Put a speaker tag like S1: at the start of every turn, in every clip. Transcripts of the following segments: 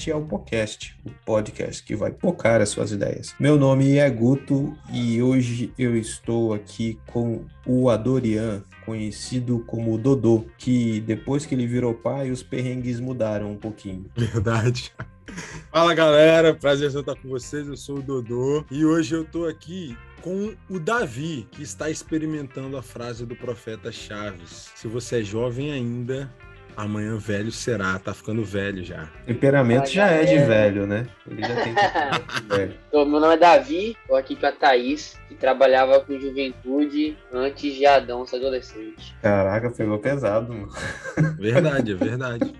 S1: este é o podcast, o podcast que vai focar as suas ideias. Meu nome é Guto e hoje eu estou aqui com o Adorian, conhecido como Dodô, que depois que ele virou pai, os perrengues mudaram um pouquinho.
S2: Verdade. Fala galera, prazer estar com vocês. Eu sou o Dodô e hoje eu tô aqui com o Davi, que está experimentando a frase do profeta Chaves. Se você é jovem ainda, amanhã velho será. Tá ficando velho já.
S1: Temperamento já é de velho, né? Ele já tem de velho.
S3: Então, meu nome é Davi, tô aqui com a Thaís, que trabalhava com juventude antes de Adão ser adolescente.
S1: Caraca, pegou pesado, mano.
S2: Verdade, é verdade.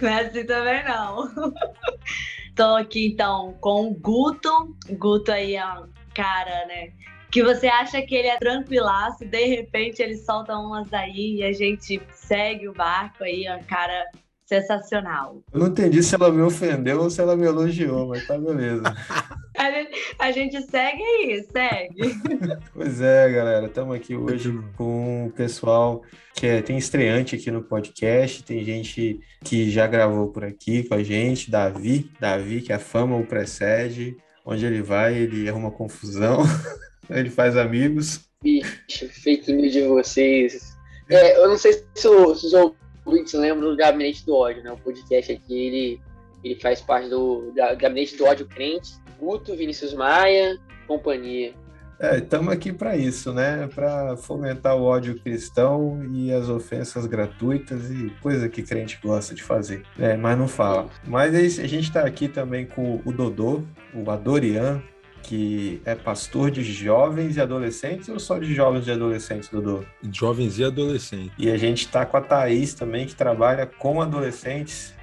S4: Não é assim também não. Tô aqui então com o Guto. O Guto aí é um cara, né? Que você acha que ele é tranquilaço, de repente ele solta umas daí e a gente segue o barco aí, é um cara sensacional.
S1: Eu não entendi se ela me ofendeu ou se ela me elogiou, mas tá beleza.
S4: A gente, a gente segue aí, segue.
S1: Pois é, galera, estamos aqui hoje com o pessoal que é- tem estreante aqui no podcast, tem gente que já gravou por aqui com a gente, Davi, Davi, que a fama o precede, onde ele vai, ele arruma confusão, ele faz amigos.
S3: Bicho, fake news de vocês. É, eu não sei se, o- se os ouvintes lembram do Gabinete do Ódio, né? O podcast aqui, ele, ele faz parte do Gabinete do Ódio Crente. Guto, Vinícius Maia, companhia.
S1: É, estamos aqui para isso, né? Para fomentar o ódio cristão e as ofensas gratuitas e coisa que crente gosta de fazer, é, mas não fala. Mas é a gente está aqui também com o Dodô, o Adorian, que é pastor de jovens e adolescentes ou só de jovens e adolescentes, Dodô?
S2: Jovens e adolescentes.
S1: E a gente está com a Thaís também, que trabalha com adolescentes.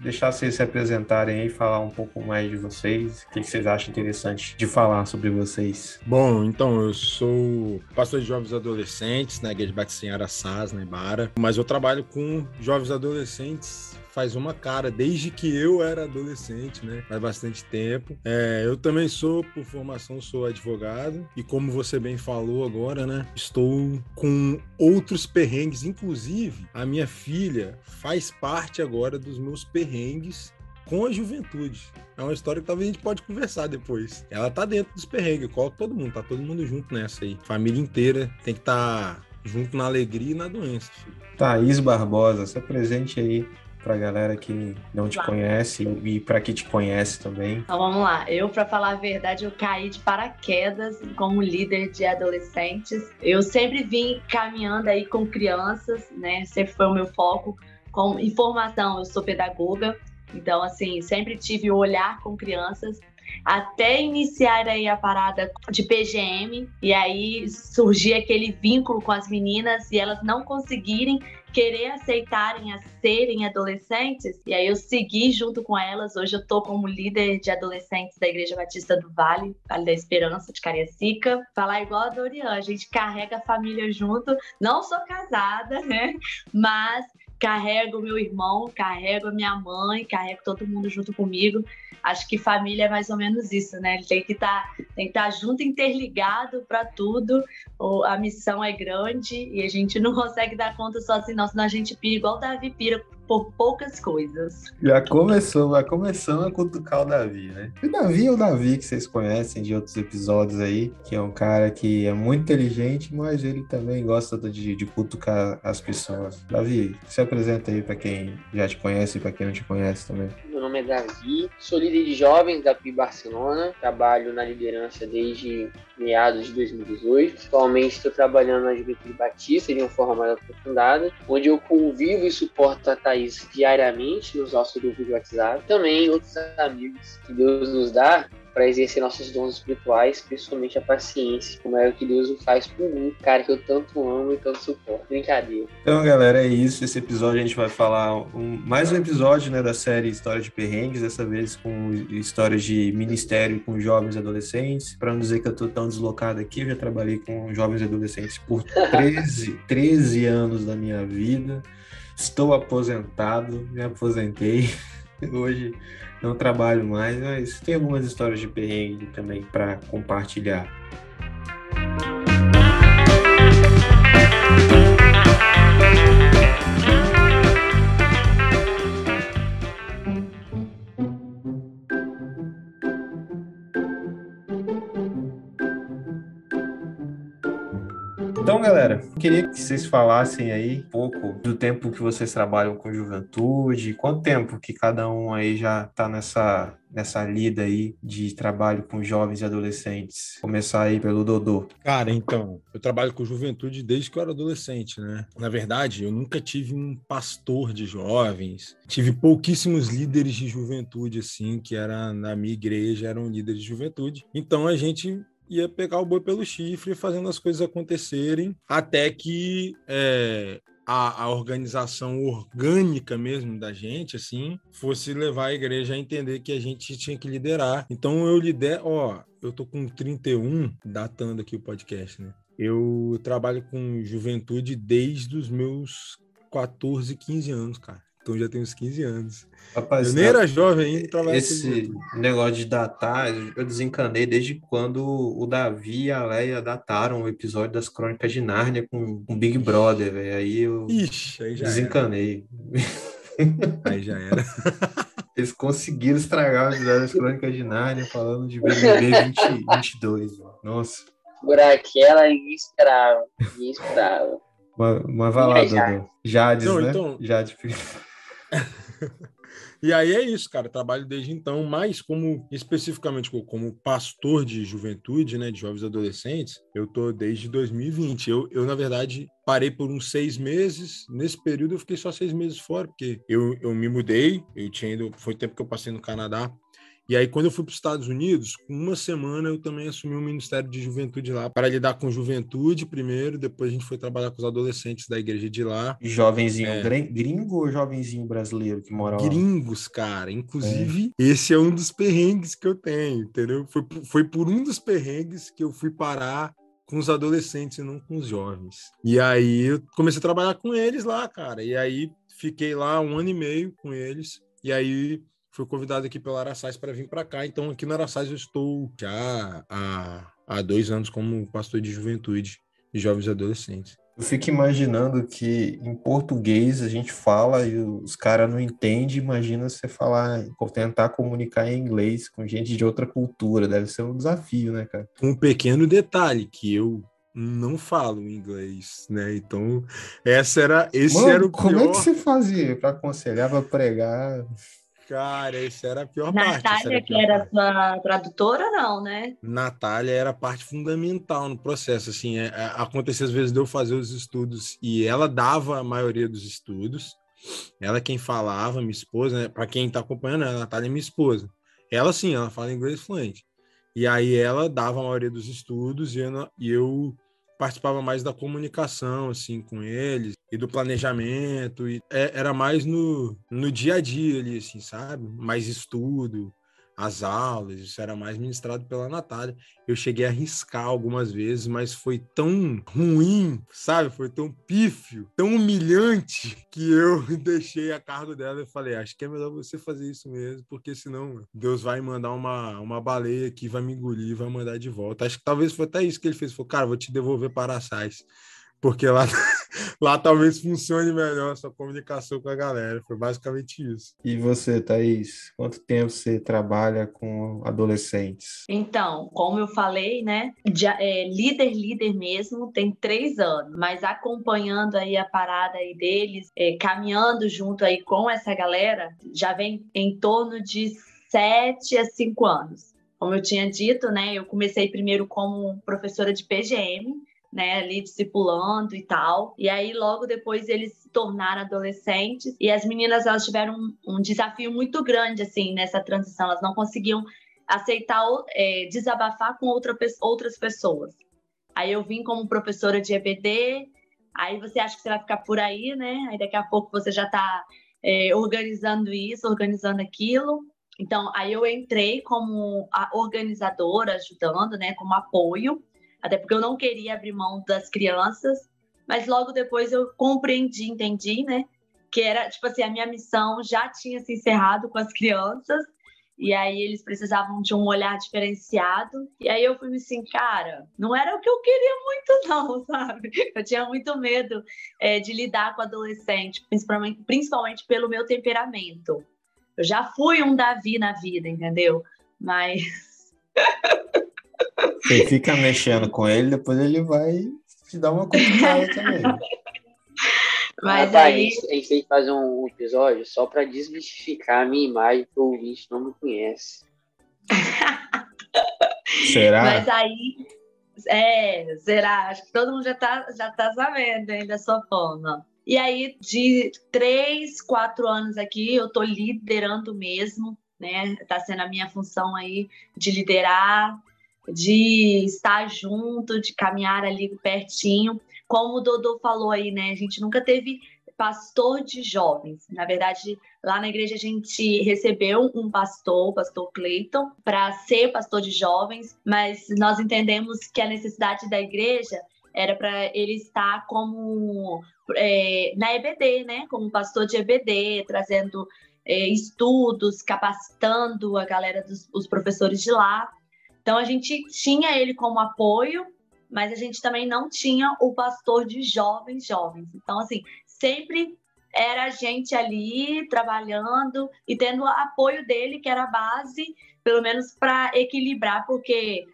S1: Deixar vocês se apresentarem aí, falar um pouco mais de vocês, o que vocês acham interessante de falar sobre vocês.
S2: Bom, então eu sou pastor de jovens e adolescentes na Igreja Batista em Araçás, na Ibara, mas eu trabalho com jovens e adolescentes faz uma cara, desde que eu era adolescente, né? Faz bastante tempo. É, eu também sou, por formação, sou advogado e como você bem falou agora, né? Estou com outros perrengues, inclusive a minha filha faz parte agora dos meus perrengues com a juventude. É uma história que talvez a gente pode conversar depois. Ela tá dentro dos perrengues, igual todo mundo, tá todo mundo junto nessa aí. Família inteira tem que estar tá junto na alegria e na doença, filho.
S1: Thaís Barbosa, se apresente aí pra galera que não te
S4: Vai.
S1: conhece e pra que te conhece também.
S4: Então vamos lá. Eu, para falar a verdade, eu caí de paraquedas como líder de adolescentes. Eu sempre vim caminhando aí com crianças, né? Sempre foi o meu foco com informação. Eu sou pedagoga, então assim sempre tive o olhar com crianças. Até iniciar aí a parada de PGM, e aí surgia aquele vínculo com as meninas e elas não conseguirem querer aceitarem a serem adolescentes, e aí eu segui junto com elas. Hoje eu tô como líder de adolescentes da Igreja Batista do Vale, Vale da Esperança, de Cariacica. Falar igual a Dorian, a gente carrega a família junto. Não sou casada, né? Mas carrego meu irmão, carrego a minha mãe, carrego todo mundo junto comigo. Acho que família é mais ou menos isso, né? Ele tem que que estar junto, interligado para tudo. O- A missão é grande e a gente não consegue dar conta sozinho, não, senão a gente pira igual o Davi pira por poucas coisas.
S1: Já começou, vai começando a cutucar o Davi, né? O Davi é o Davi que vocês conhecem de outros episódios aí, que é um cara que é muito inteligente, mas ele também gosta de, de cutucar as pessoas. Davi, se apresenta aí pra quem já te conhece e pra quem não te conhece também.
S3: Meu nome é Davi, sou líder de jovens da PIB Barcelona, trabalho na liderança desde meados de 2018. Atualmente estou trabalhando na Juventude Batista de uma forma mais aprofundada, onde eu convivo e suporto a Thaís diariamente nos nossos grupos de WhatsApp. Também outros amigos que Deus nos dá para exercer nossos dons espirituais, principalmente a paciência, como é o que Deus faz por mim, cara que eu tanto amo e tanto suporto. Brincadeira.
S1: Então, galera, é isso. Esse episódio a gente vai falar um, mais um episódio né, da série História de Perrengues, dessa vez com histórias de ministério com jovens e adolescentes. Para não dizer que eu tô tão deslocado aqui, eu já trabalhei com jovens e adolescentes por 13, 13 anos da minha vida. Estou aposentado, me aposentei. Hoje não trabalho mais, mas tem algumas histórias de perrengue também para compartilhar. Galera, queria que vocês falassem aí um pouco do tempo que vocês trabalham com juventude, quanto tempo que cada um aí já está nessa nessa lida aí de trabalho com jovens e adolescentes? Começar aí pelo Dodô.
S2: Cara, então, eu trabalho com juventude desde que eu era adolescente, né? Na verdade, eu nunca tive um pastor de jovens, tive pouquíssimos líderes de juventude, assim, que era na minha igreja, eram líderes de juventude. Então a gente ia pegar o boi pelo chifre, fazendo as coisas acontecerem, até que é, a, a, organização orgânica mesmo da gente, assim, fosse levar a igreja a entender que a gente tinha que liderar. Então eu lidero, ó, eu tô com 31, datando aqui o podcast, né? Eu trabalho com juventude desde os meus 14, 15 anos, cara. Então já tem uns 15 anos.
S1: Rapaz,
S2: eu nem era jovem ainda, trabalhava
S1: Esse negócio de datar, eu desencanei desde quando o Davi e a Leia dataram o episódio das Crônicas de Nárnia com o Big Brother, velho. Aí eu
S2: Ixi, aí já
S1: desencanei.
S2: Era. Aí já era.
S1: Eles conseguiram estragar o episódio das Crônicas de Nárnia falando de BBB 2022. Nossa.
S3: Por aquela ninguém esperava. Ninguém esperava.
S1: Mas, mas vai lá,
S3: Já.
S1: Dudu. Jades,
S2: Não,
S1: né?
S2: então-
S1: Jades.
S2: E aí é isso, cara. Trabalho desde então, mas como especificamente co- como pastor de juventude, né, de jovens adolescentes, eu tô desde 2020. Eu, eu na verdade, parei por uns seis meses. Nesse período, eu fiquei só seis meses fora, porque eu, eu me mudei. Eu tinha ido, foi tempo que eu passei no Canadá. E aí, quando eu fui para os Estados Unidos, com uma semana eu também assumi o Ministério de Juventude lá, para lidar com juventude primeiro, depois a gente foi trabalhar com os adolescentes da igreja de lá.
S1: Jovenzinho
S2: É.
S1: grin- gringo ou jovenzinho brasileiro que mora lá?
S2: gringos, cara. Inclusive, esse é um dos perrengues que eu tenho, entendeu? Foi, foi por um dos perrengues que eu fui parar com os adolescentes e não com os jovens. E aí eu comecei a trabalhar com eles lá, cara. E aí fiquei lá um ano e meio com eles. E aí fui convidado aqui pela Araçais para vir para cá. Então aqui no Araçais eu estou já há, há dois anos como pastor de juventude de jovens e adolescentes.
S1: Eu fico imaginando que em português a gente fala e os caras não entendem. Imagina você falar, tentar comunicar em inglês com gente de outra cultura. Deve ser um desafio, né, cara?
S2: um pequeno detalhe que eu não falo inglês, né? Então, essa era esse
S1: Mano,
S2: era o
S1: como
S2: pior,
S1: é que você fazia para aconselhar, para pregar?
S2: Cara, esse era a pior parte. essa a
S4: Natália, que era
S2: parte.
S4: sua tradutora, não, né?
S2: Natália era parte fundamental no processo, assim, é, é, acontecia às vezes de eu fazer os estudos e ela dava a maioria dos estudos, ela quem falava, minha esposa, né? Para quem tá acompanhando, a Natália é minha esposa. Ela sim, ela fala inglês fluente. E aí ela dava a maioria dos estudos e eu, e eu participava mais da comunicação, assim, com eles e do planejamento. E é- era mais no, no dia a dia ali, assim, sabe? Mais estudo, as aulas, isso era mais ministrado pela Natália. Eu cheguei a arriscar algumas vezes, mas foi tão ruim, sabe? Foi tão pífio, tão humilhante, que eu deixei a cargo dela e falei: acho que é melhor você fazer isso mesmo, porque senão Deus vai mandar uma, uma baleia aqui, vai me engolir, vai mandar de volta. Acho que talvez foi até isso que ele fez. Falou, cara, vou te devolver para a SAIS. Porque lá, lá talvez funcione melhor a sua comunicação com a galera. Foi basicamente isso.
S1: E você, Thaís, quanto tempo você trabalha com adolescentes?
S4: Então, como eu falei, né? já- é, líder, líder mesmo, tem três anos, mas acompanhando aí a parada aí deles, é, caminhando junto aí com essa galera, já vem em torno de sete a cinco anos. Como eu tinha dito, né? Eu comecei primeiro como professora de PGM, né, ali discipulando e tal. E aí logo depois eles se tornaram adolescentes e as meninas elas tiveram um, um desafio muito grande assim nessa transição. Elas não conseguiam aceitar é, desabafar com outra, outras pessoas. Aí eu vim como professora de EBD, aí você acha que você vai ficar por aí, né? Aí daqui a pouco você já está é, organizando isso, organizando aquilo. Então, aí eu entrei como organizadora, ajudando, né, como apoio, até porque eu não queria abrir mão das crianças, mas logo depois eu compreendi, entendi, né, que era, tipo assim, a minha missão já tinha se encerrado com as crianças, e aí eles precisavam de um olhar diferenciado. E aí eu fui me assim, cara, não era o que eu queria muito, não, sabe? Eu tinha muito medo é, de lidar com adolescente, principalmente, principalmente pelo meu temperamento. Eu já fui um Davi na vida, entendeu? Mas.
S1: Você fica mexendo com ele, depois ele vai te dar uma complicada também.
S3: Mas Rapaz, aí... a gente tem que fazer um episódio só para desmistificar a minha imagem que o ouvinte não me conhece.
S1: será?
S4: Mas aí, é, será? Acho que todo mundo já tá, já tá sabendo hein, da sua forma. E aí, de três, quatro anos aqui, eu tô liderando mesmo, né? Tá sendo a minha função aí de liderar, de estar junto, de caminhar ali pertinho como o Dodô falou aí, né? A gente nunca teve pastor de jovens. Na verdade, lá na igreja a gente recebeu um pastor, o pastor Clayton, para ser pastor de jovens, mas nós entendemos que a necessidade da igreja era para ele estar como é, na EBD, né? Como pastor de EBD, trazendo é, estudos, capacitando a galera dos os professores de lá. Então a gente tinha ele como apoio, mas a gente também não tinha o pastor de jovens jovens. Então, assim, sempre era a gente ali trabalhando e tendo o apoio dele, que era a base, pelo menos para equilibrar, porque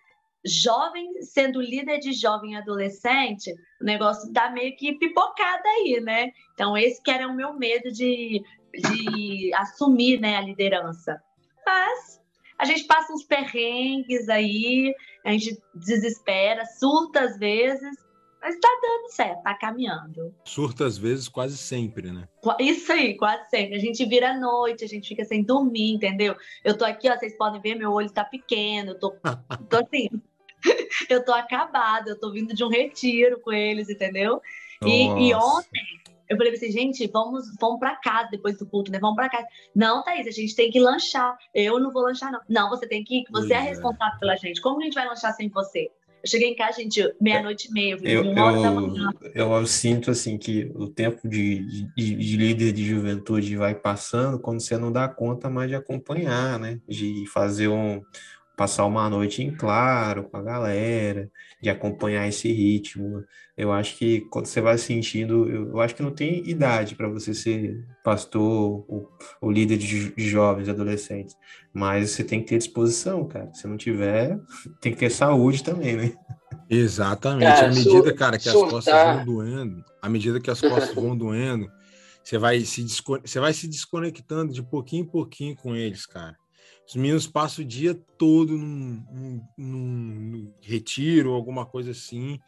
S4: jovem, sendo líder de jovem adolescente, o negócio dá meio que pipocada aí, né? Então, esse que era o meu medo de, de assumir né, a liderança. Mas a gente passa uns perrengues aí, a gente desespera, surta às vezes, mas tá dando certo, tá caminhando.
S2: Surta às vezes quase sempre, né?
S4: Isso aí, quase sempre. A gente vira à noite, a gente fica sem dormir, entendeu? Eu tô aqui, ó, vocês podem ver, meu olho tá pequeno, eu tô, tô assim, eu tô acabada, eu tô vindo de um retiro com eles, entendeu? E, e, ontem eu falei assim, gente, vamos, vamos para casa depois do culto, né? Vamos para casa. Não, Thaís, a gente tem que lanchar. Eu não vou lanchar, não. Não, você tem que ir, você é, é responsável pela gente. Como a gente vai lanchar sem você? Eu cheguei em casa, gente, meia-noite e meia,
S1: eu, eu, eu, eu, sinto assim que o tempo de, de, de, líder de juventude vai passando quando você não dá conta mais de acompanhar, né? De fazer um, passar uma noite em claro com a galera, de acompanhar esse ritmo. Eu acho que quando você vai sentindo, eu, acho que não tem idade para você ser pastor ou, ou líder de, de, jovens, adolescentes, mas você tem que ter disposição, cara. Se não tiver, tem que ter saúde também, né?
S2: Exatamente. Cara, à medida, cara, que as costas vão doendo, à medida que as costas vão doendo, você vai se você vai se desconectando de pouquinho em pouquinho com eles, cara. Os meninos passam o dia todo num, num, num, retiro, alguma coisa assim.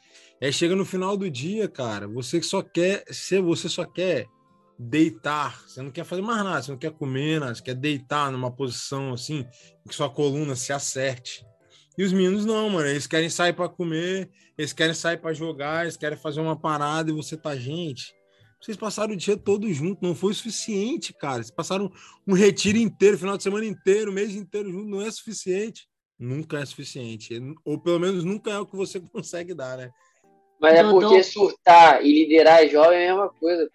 S2: Aí chega no final do dia, cara, você só quer ser, você só quer deitar, você não quer fazer mais nada, você não quer comer, nada, você quer deitar numa posição assim, que sua coluna se acerte. E os meninos não, mano, eles querem sair para comer, eles querem sair para jogar, eles querem fazer uma parada e você tá, gente, vocês passaram o dia todo junto, não foi suficiente, cara. Vocês passaram um retiro inteiro, final de semana inteiro, mês inteiro junto, não é suficiente. Nunca é suficiente. Ou pelo menos nunca é o que você consegue dar, né?
S3: Mas é porque surtar e liderar jovem é a mesma coisa.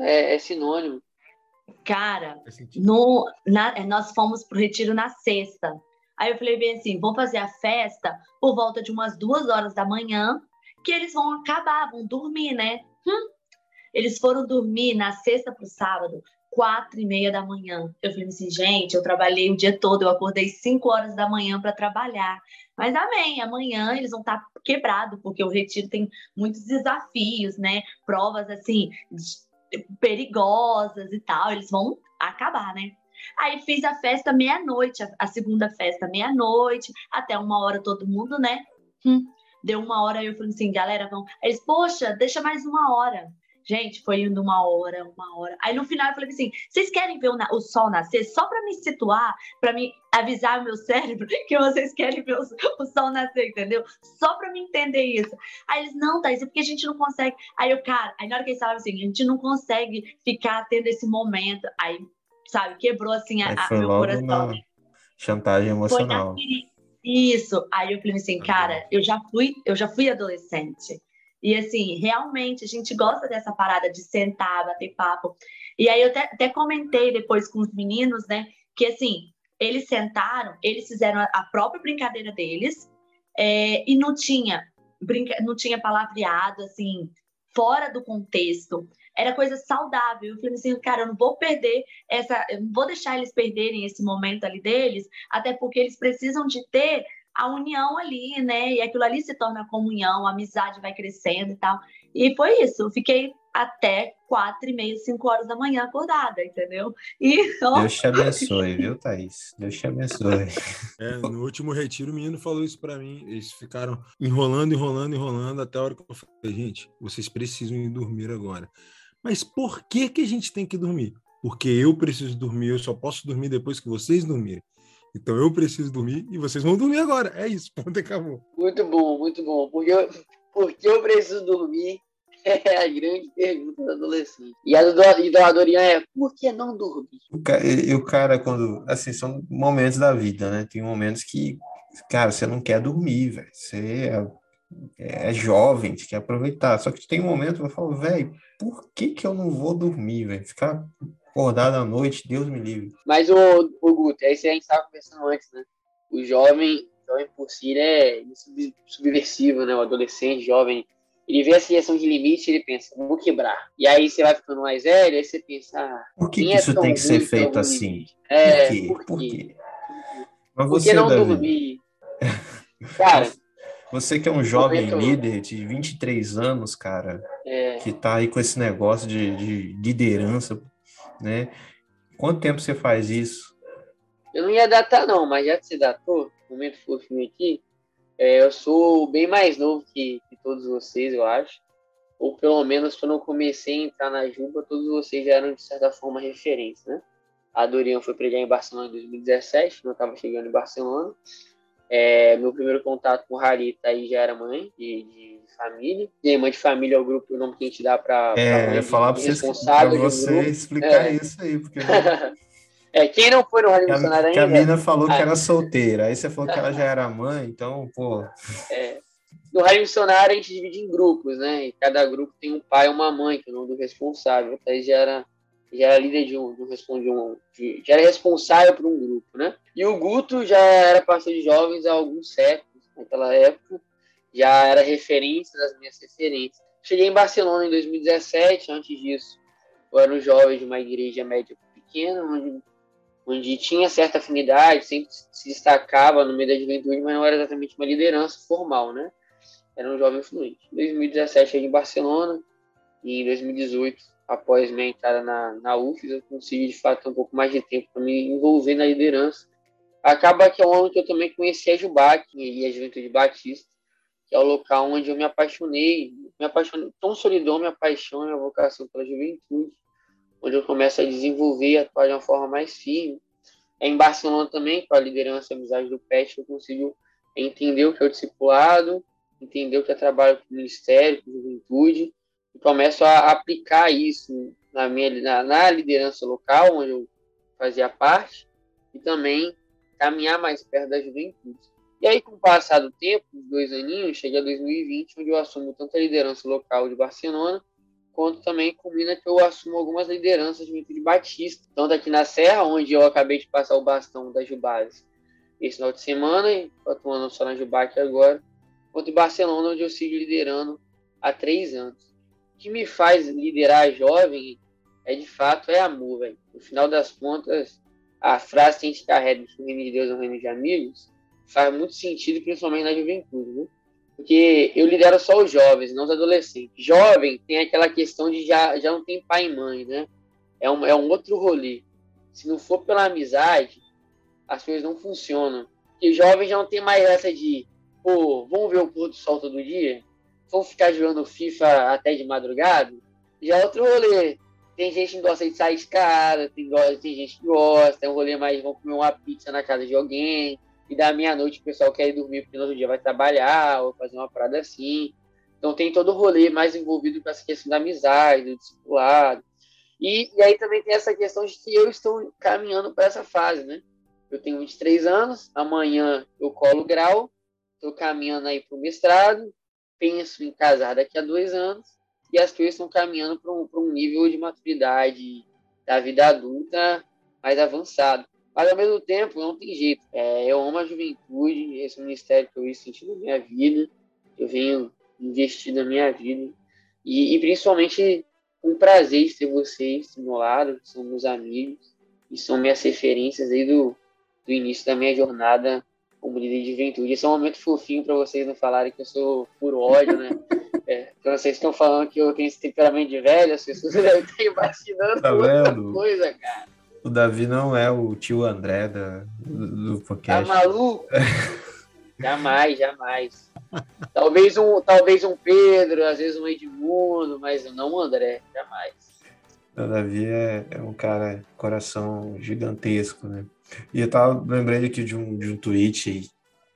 S3: É, é sinônimo.
S4: Cara, no, na, é, nós fomos pro retiro na sexta. Aí eu falei bem assim: vou fazer a festa por volta de umas duas horas da manhã, que eles vão acabar, vão dormir, né? Hum, eles foram dormir na sexta para o sábado, quatro e meia da manhã. Eu falei assim, gente, eu trabalhei o dia todo, eu acordei cinco horas da manhã para trabalhar. Mas amém, amanhã eles vão estar tá quebrados, porque o retiro tem muitos desafios, né? Provas assim perigosas e tal, eles vão acabar, né? Aí fiz a festa meia-noite, a, segunda festa meia-noite, até uma hora todo mundo, né? Hum, deu uma hora, eu falei assim, galera, vão. Eles, poxa, deixa mais uma hora. Gente, foi indo uma hora, uma hora. Aí no final eu falei assim: vocês querem ver o, o sol nascer só para me situar, para me avisar o meu cérebro que vocês querem ver o, o sol nascer, entendeu? Só para me entender isso. Aí eles, não, Thaís, é porque a gente não consegue. Aí eu, cara, aí na hora que eles falavam assim, a gente não consegue ficar tendo esse momento. Aí, sabe, quebrou assim a,
S1: foi
S4: meu coração.
S1: Chantagem emocional.
S4: Isso. Aí eu falei assim, cara, eu já fui, eu já fui adolescente. E assim, realmente a gente gosta dessa parada de sentar, bater papo. E aí eu até, até comentei depois com os meninos, né? Que assim, eles sentaram, eles fizeram a própria brincadeira deles, é, e não tinha, brinca, não tinha palavreado, assim, fora do contexto. Era coisa saudável. Eu falei assim, cara, eu não vou perder essa, eu não vou deixar eles perderem esse momento ali deles, até porque eles precisam de ter a união ali, né? E aquilo ali se torna comunhão, a amizade vai crescendo e tal. E foi isso. Eu fiquei até quatro e meia, cinco horas da manhã acordada, entendeu? E,
S1: ó... Deus te abençoe, viu, Thaís? Deus te abençoe.
S2: É, no último retiro, o menino falou isso para mim. Eles ficaram enrolando, enrolando, enrolando, até a hora que eu falei, gente, vocês precisam ir dormir agora. Mas por que, que a gente tem que dormir? Porque eu preciso dormir, eu só posso dormir depois que vocês dormirem. Então eu preciso dormir e vocês vão dormir agora. É isso, ponto acabou.
S3: Muito bom, muito bom. Porque eu, porque eu preciso dormir é a grande pergunta do adolescente. E a do, e do Adorian é, por que não dormir?
S1: O cara, e o cara, quando. Assim, são momentos da vida, né? Tem momentos que, cara, você não quer dormir, velho. Você é, é, jovem, você quer aproveitar. Só que tem um momento que eu falo, velho, por que, que eu não vou dormir, velho? Ficar acordado à noite, Deus me livre.
S3: Mas, o, o Guto, é isso que a gente estava conversando antes, né? O jovem, jovem por si, é subversivo, né? O adolescente, jovem, ele vê a seleção de limite e ele pensa, vou quebrar. E aí você vai ficando mais velho, aí você pensa, ah,
S1: por que, que é isso tem que ser feito assim?
S3: É, por quê? Por quê? Por quê? Mas por que não Davi? dormir? Cara,
S1: você que é um jovem líder de 23 anos, cara, é. que tá aí com esse negócio de, de liderança né? Quanto tempo você faz isso?
S3: Eu não ia datar, não, mas já que você datou, momento fofinho aqui, é, eu sou bem mais novo que, que, todos vocês, eu acho. Ou pelo menos quando eu comecei a entrar na Juba, todos vocês já eram de certa forma referentes, né? A Dorian foi pregar em Barcelona em 2017, quando eu estava chegando em Barcelona. É, meu primeiro contato com o Harita aí já era mãe de, de família. E mãe de família é o grupo, o nome que a gente dá para
S1: é, falar para você, você explicar é. isso aí, porque
S3: é, quem não foi no Rádio
S1: que
S3: Missionário
S1: ainda... Que a mina falou que era solteira, aí você falou que ela já era mãe, então, pô...
S3: É. No Rádio Missionário a gente divide em grupos, né? E cada grupo tem um pai e uma mãe, que é o nome do responsável. Aí já era, já era líder de um, de um, de um de, já era responsável por um grupo, né? E o Guto já era pastor de jovens há alguns séculos, naquela época já era referência das minhas referências. Cheguei em Barcelona em 2017, antes disso eu era um jovem de uma igreja média pequena, onde, onde tinha certa afinidade, sempre se destacava no meio da juventude, mas não era exatamente uma liderança formal, né? Era um jovem fluente. Em 2017 cheguei em Barcelona e em 2018, após minha entrada na, na UFES, eu consegui de fato um pouco mais de tempo para me envolver na liderança. Acaba que é um ano que eu também conheci a Jubac e a Juventude Batista, é o local onde eu me apaixonei, me apaixonei, consolidou minha paixão e minha vocação pela juventude, onde eu começo a desenvolver e atuar de uma forma mais firme. É em Barcelona também, com a liderança e a amizade do PET, eu consigo entender o que é o discipulado, entender o que é trabalho com o ministério, com a juventude, e começo a aplicar isso na minha na, na liderança local, onde eu fazia parte, e também caminhar mais perto da juventude. E aí, com o passar do tempo, dois aninhos, chega a 2020, onde eu assumo tanto a liderança local de Barcelona, quanto também culmina que eu assumo algumas lideranças de Batista, tanto aqui na Serra, onde eu acabei de passar o bastão da Jubase esse final de semana, e atuando só na Jubac agora, quanto em Barcelona, onde eu sigo liderando há três anos. O que me faz liderar jovem é, de fato, é amor, velho. No final das contas, a frase que a gente carrega o reino de Deus é um reino de amigos, faz muito sentido, principalmente na juventude, né? Porque eu lidero só os jovens, não os adolescentes. Jovem tem aquela questão de já, já não tem pai e mãe, né? É um, é um outro rolê. Se não for pela amizade, as coisas não funcionam. Porque jovem já não tem mais essa de, pô, vamos ver o pôr do sol todo dia? Vamos ficar jogando FIFA até de madrugada? Já é outro rolê. Tem gente que gosta de sair de casa, tem, tem gente que gosta, tem um rolê mais, vão comer uma pizza na casa de alguém, e da meia-noite o pessoal quer ir dormir porque no outro dia vai trabalhar, ou fazer uma parada assim. Então tem todo o rolê mais envolvido com essa questão da amizade, do discipulado. E, e aí também tem essa questão de que eu estou caminhando para essa fase, né? Eu tenho 23 anos, amanhã eu colo grau, estou caminhando aí para o mestrado, penso em casar daqui a dois anos, e as coisas estão caminhando para um, um nível de maturidade da vida adulta mais avançado. Mas, ao mesmo tempo, não tem jeito. É, eu amo a juventude, esse é um ministério que eu venho sentindo na minha vida, eu venho investindo na minha vida, e, e principalmente com prazer de ter vocês do meu lado, que são meus amigos, e são minhas referências aí do, do início da minha jornada como líder de juventude. Esse é um momento fofinho para vocês não falarem que eu sou puro ódio, né? É, então vocês estão falando que eu tenho esse temperamento de velho, as pessoas devem estar imaginando
S1: tá
S3: outra
S1: vendo?
S3: coisa, cara.
S1: O Davi não é o tio André da, do, do
S3: Tá
S1: podcast.
S3: maluco? jamais, jamais. Talvez um, talvez um Pedro, às vezes um Edmundo, mas não um André, jamais.
S1: O Davi é, é um cara, coração gigantesco, né? E eu tava lembrando aqui de um, de um tweet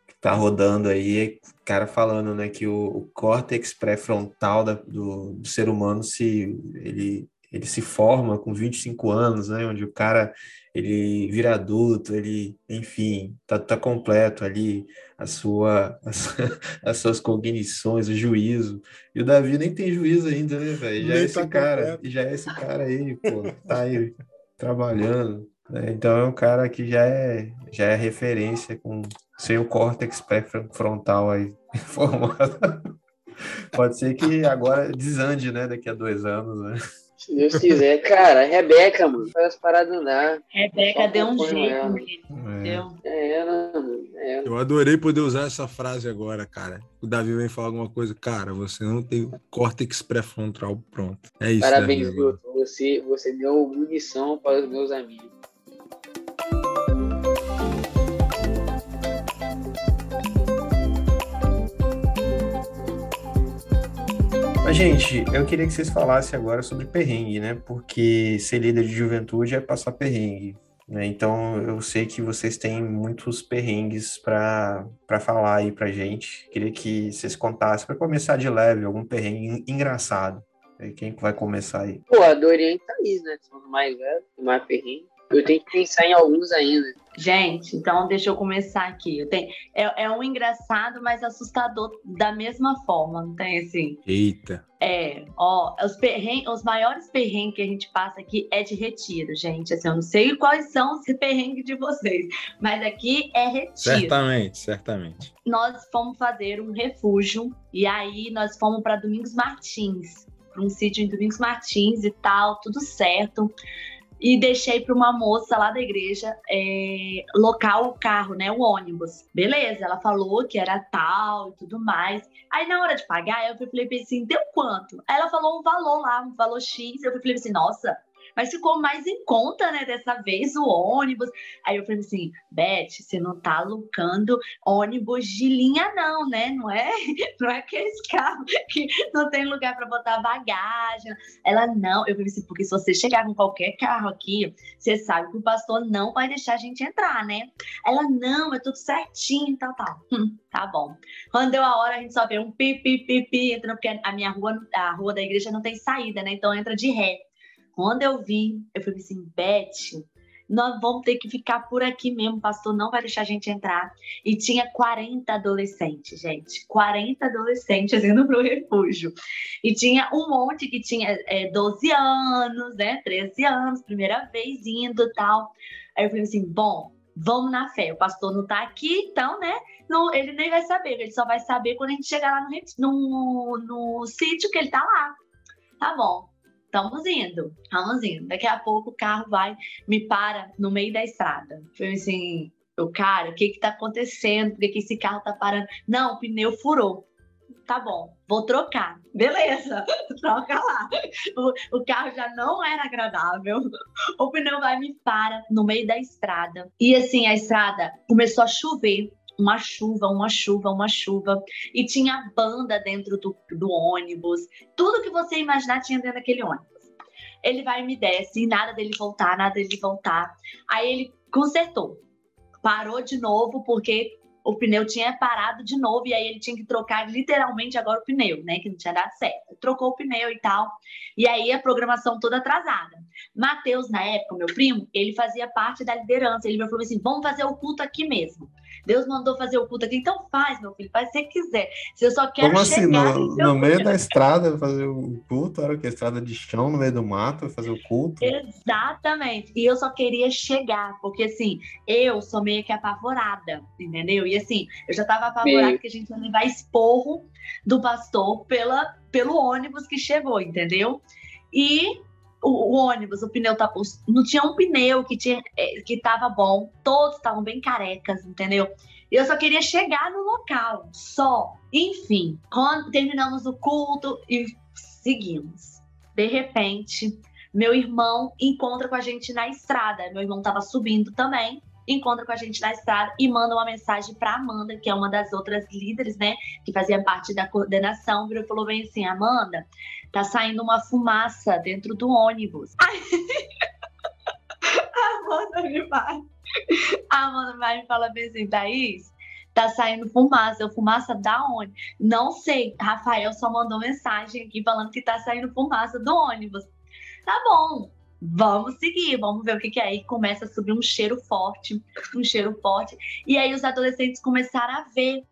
S1: que tá rodando aí, o cara falando, né, que o, o córtex pré-frontal do, do ser humano se ele, ele se forma com 25 anos, né, onde o cara ele vira adulto, ele, enfim, tá, tá completo ali a sua, as, as suas cognições, o juízo. E o Davi nem tem juízo ainda, né, velho? Já é
S2: Nem
S1: esse
S2: tá
S1: cara,
S2: completo.
S1: já é esse cara aí, pô, tá aí trabalhando. né? Então é um cara que já é, já é referência com sem o córtex pré-frontal aí formado. Pode ser que agora desande, né, daqui a dois anos, né?
S3: Se Deus quiser. Cara, Rebeca, mano, faz as paradas andar.
S4: Rebeca
S3: Só
S4: deu um jeito nele.
S1: É.
S4: Deu.
S3: É ela, mano. É ela.
S2: Eu adorei poder usar essa frase agora, cara. O Davi vem falar alguma coisa, cara, você não tem córtex pré-frontal pronto. É isso,
S3: Parabéns,
S2: Davi.
S3: Guto. Você, você deu munição para os meus amigos.
S1: Gente, eu queria que vocês falassem agora sobre perrengue, né? Porque ser líder de juventude é passar perrengue, né? Então, eu sei que vocês têm muitos perrengues para para falar aí pra gente. Queria que vocês contassem, para começar de leve, algum perrengue en- engraçado. Quem que vai começar aí?
S3: Pô, a Dorian e Thaís, né? São os mais velhos, os mais perrengues. Eu tenho que pensar em alguns ainda.
S4: Gente, então deixa eu começar aqui. Eu tenho, é, é um engraçado, mas assustador da mesma forma, não tem assim?
S2: Eita.
S4: É, ó, os, perren os maiores perrengues que a gente passa aqui é de retiro, gente. Assim, eu não sei quais são os perrengues de vocês, mas aqui é retiro.
S2: Certamente, certamente.
S4: Nós fomos fazer um refúgio e aí nós fomos para Domingos Martins, para um sítio em Domingos Martins e tal, tudo certo. E deixei para uma moça lá da igreja é, locar o carro, né? O ônibus. Beleza, ela falou que era tal e tudo mais. Aí na hora de pagar, eu falei assim: deu quanto? Aí ela falou um valor lá, um valor X. Eu falei assim: nossa, mas ficou mais em conta, né? Dessa vez o ônibus. Aí eu falei assim: Beth, você não tá alocando ônibus de linha, não, né? Não é, não é aqueles carros que não tem lugar para botar bagagem. Ela não. Eu falei assim: porque se você chegar com qualquer carro aqui, você sabe que o pastor não vai deixar a gente entrar, né? Ela não, é tudo certinho, tal, tal. Hum, tá bom. Quando deu a hora, a gente só vê um pi, pi, pi, pi, entrando, porque a minha rua, a rua da igreja não tem saída, né? Então entra de ré. Quando eu vi, eu falei assim, Beth, nós vamos ter que ficar por aqui mesmo, o pastor não vai deixar a gente entrar. E tinha 40 adolescentes, gente. 40 adolescentes indo pro refúgio. E tinha um monte que tinha é, 12 anos, né? 13 anos, primeira vez indo tal. Aí eu falei assim, bom, vamos na fé. O pastor não tá aqui, então, né? Não, ele nem vai saber, ele só vai saber quando a gente chegar lá no, no, no sítio que ele tá lá. Tá bom. Estamos indo, estamos indo. Daqui a pouco o carro vai, me para no meio da estrada. Falei assim, o cara, o que que tá acontecendo? Por que, que esse carro tá parando? Não, o pneu furou. Tá bom, vou trocar. Beleza, troca lá. O, o carro já não era agradável. O pneu vai me para no meio da estrada. E assim, a estrada começou a chover. Uma chuva, uma chuva, uma chuva. E tinha banda dentro do, do ônibus. Tudo que você imaginar tinha dentro daquele ônibus. Ele vai e me desce, e nada dele voltar, nada dele voltar. Aí ele consertou. Parou de novo, porque o pneu tinha parado de novo e aí ele tinha que trocar literalmente agora o pneu, né? Que não tinha dado certo. Trocou o pneu e tal. E aí a programação toda atrasada. Matheus, na época, meu primo, ele fazia parte da liderança. Ele me falou assim: vamos fazer o culto aqui mesmo. Deus mandou fazer o culto aqui, então faz, meu filho, faz se você quiser. Se eu só quero
S1: Como assim?
S4: chegar...
S1: No, no meio da estrada fazer o culto? Era o que? Estrada de chão no meio do mato fazer o culto?
S4: Exatamente. E eu só queria chegar, porque assim, eu sou meio que apavorada, entendeu? E assim, eu já tava apavorada
S3: Meio.
S4: que a gente ia levar esporro do pastor pela, pelo ônibus que chegou, entendeu? E o, ônibus, o pneu tá, não tinha um pneu que tinha eh, que tava bom, todos estavam bem carecas, entendeu? Eu só queria chegar no local, só. Enfim, quando terminamos o culto e seguimos. De repente, meu irmão encontra com a gente na estrada. Meu irmão tava subindo também, encontra com a gente na estrada e manda uma mensagem para Amanda, que é uma das outras líderes, né, que fazia parte da coordenação, virou e falou bem assim: Amanda, tá saindo uma fumaça dentro do ônibus. Aí... a Amanda me vai. A Amanda vai e fala bem assim, Thaís, tá saindo fumaça. Eu, fumaça da onde? Não sei. Rafael só mandou mensagem aqui falando que tá saindo fumaça do ônibus. Tá bom. Vamos seguir, vamos ver o que, que é. E começa a subir um cheiro forte, um cheiro forte. E aí os adolescentes começaram a ver.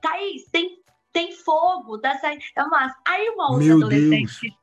S4: Thaís, tem, tem fogo, tá saindo. É massa. Aí uma outra
S2: Meu
S4: adolescente.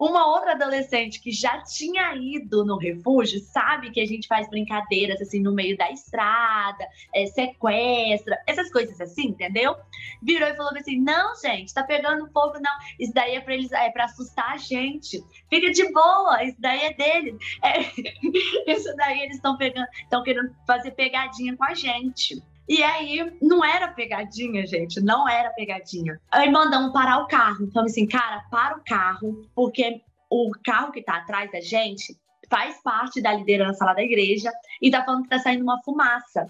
S4: Uma outra adolescente que já tinha ido no refúgio, sabe que a gente faz brincadeiras assim no meio da estrada, é, sequestra, essas coisas assim, entendeu? Virou e falou assim: não, gente, tá pegando fogo, não. Isso daí é pra eles, é pra assustar a gente. Fica de boa, isso daí é deles. É, isso daí eles estão pegando, estão querendo fazer pegadinha com a gente. E aí, não era pegadinha, gente, não era pegadinha. Aí mandamos parar o carro. Então, assim, cara, para o carro, porque o carro que tá atrás da gente faz parte da liderança lá da igreja e tá falando que tá saindo uma fumaça.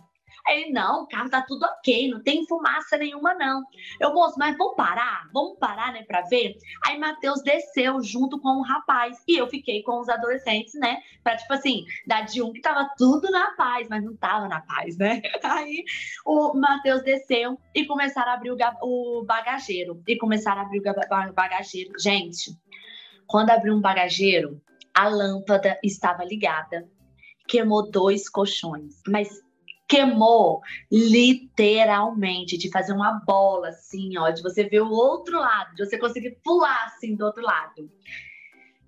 S4: Aí ele, não, carro tá tudo ok, não tem fumaça nenhuma, não. Eu, moço, mas vamos parar? Vamos parar, né, pra ver? Aí Matheus desceu junto com o rapaz e eu fiquei com os adolescentes, né, pra, tipo assim, dar de um que tava tudo na paz, mas não tava na paz, né? Aí o Matheus desceu e começaram a abrir o, o bagageiro. E começaram a abrir o ga- ba- bagageiro. Gente, quando abriu um bagageiro, a lâmpada estava ligada. Queimou dois colchões. Mas queimou literalmente, de fazer uma bola assim, ó, de você ver o outro lado, de você conseguir pular assim do outro lado.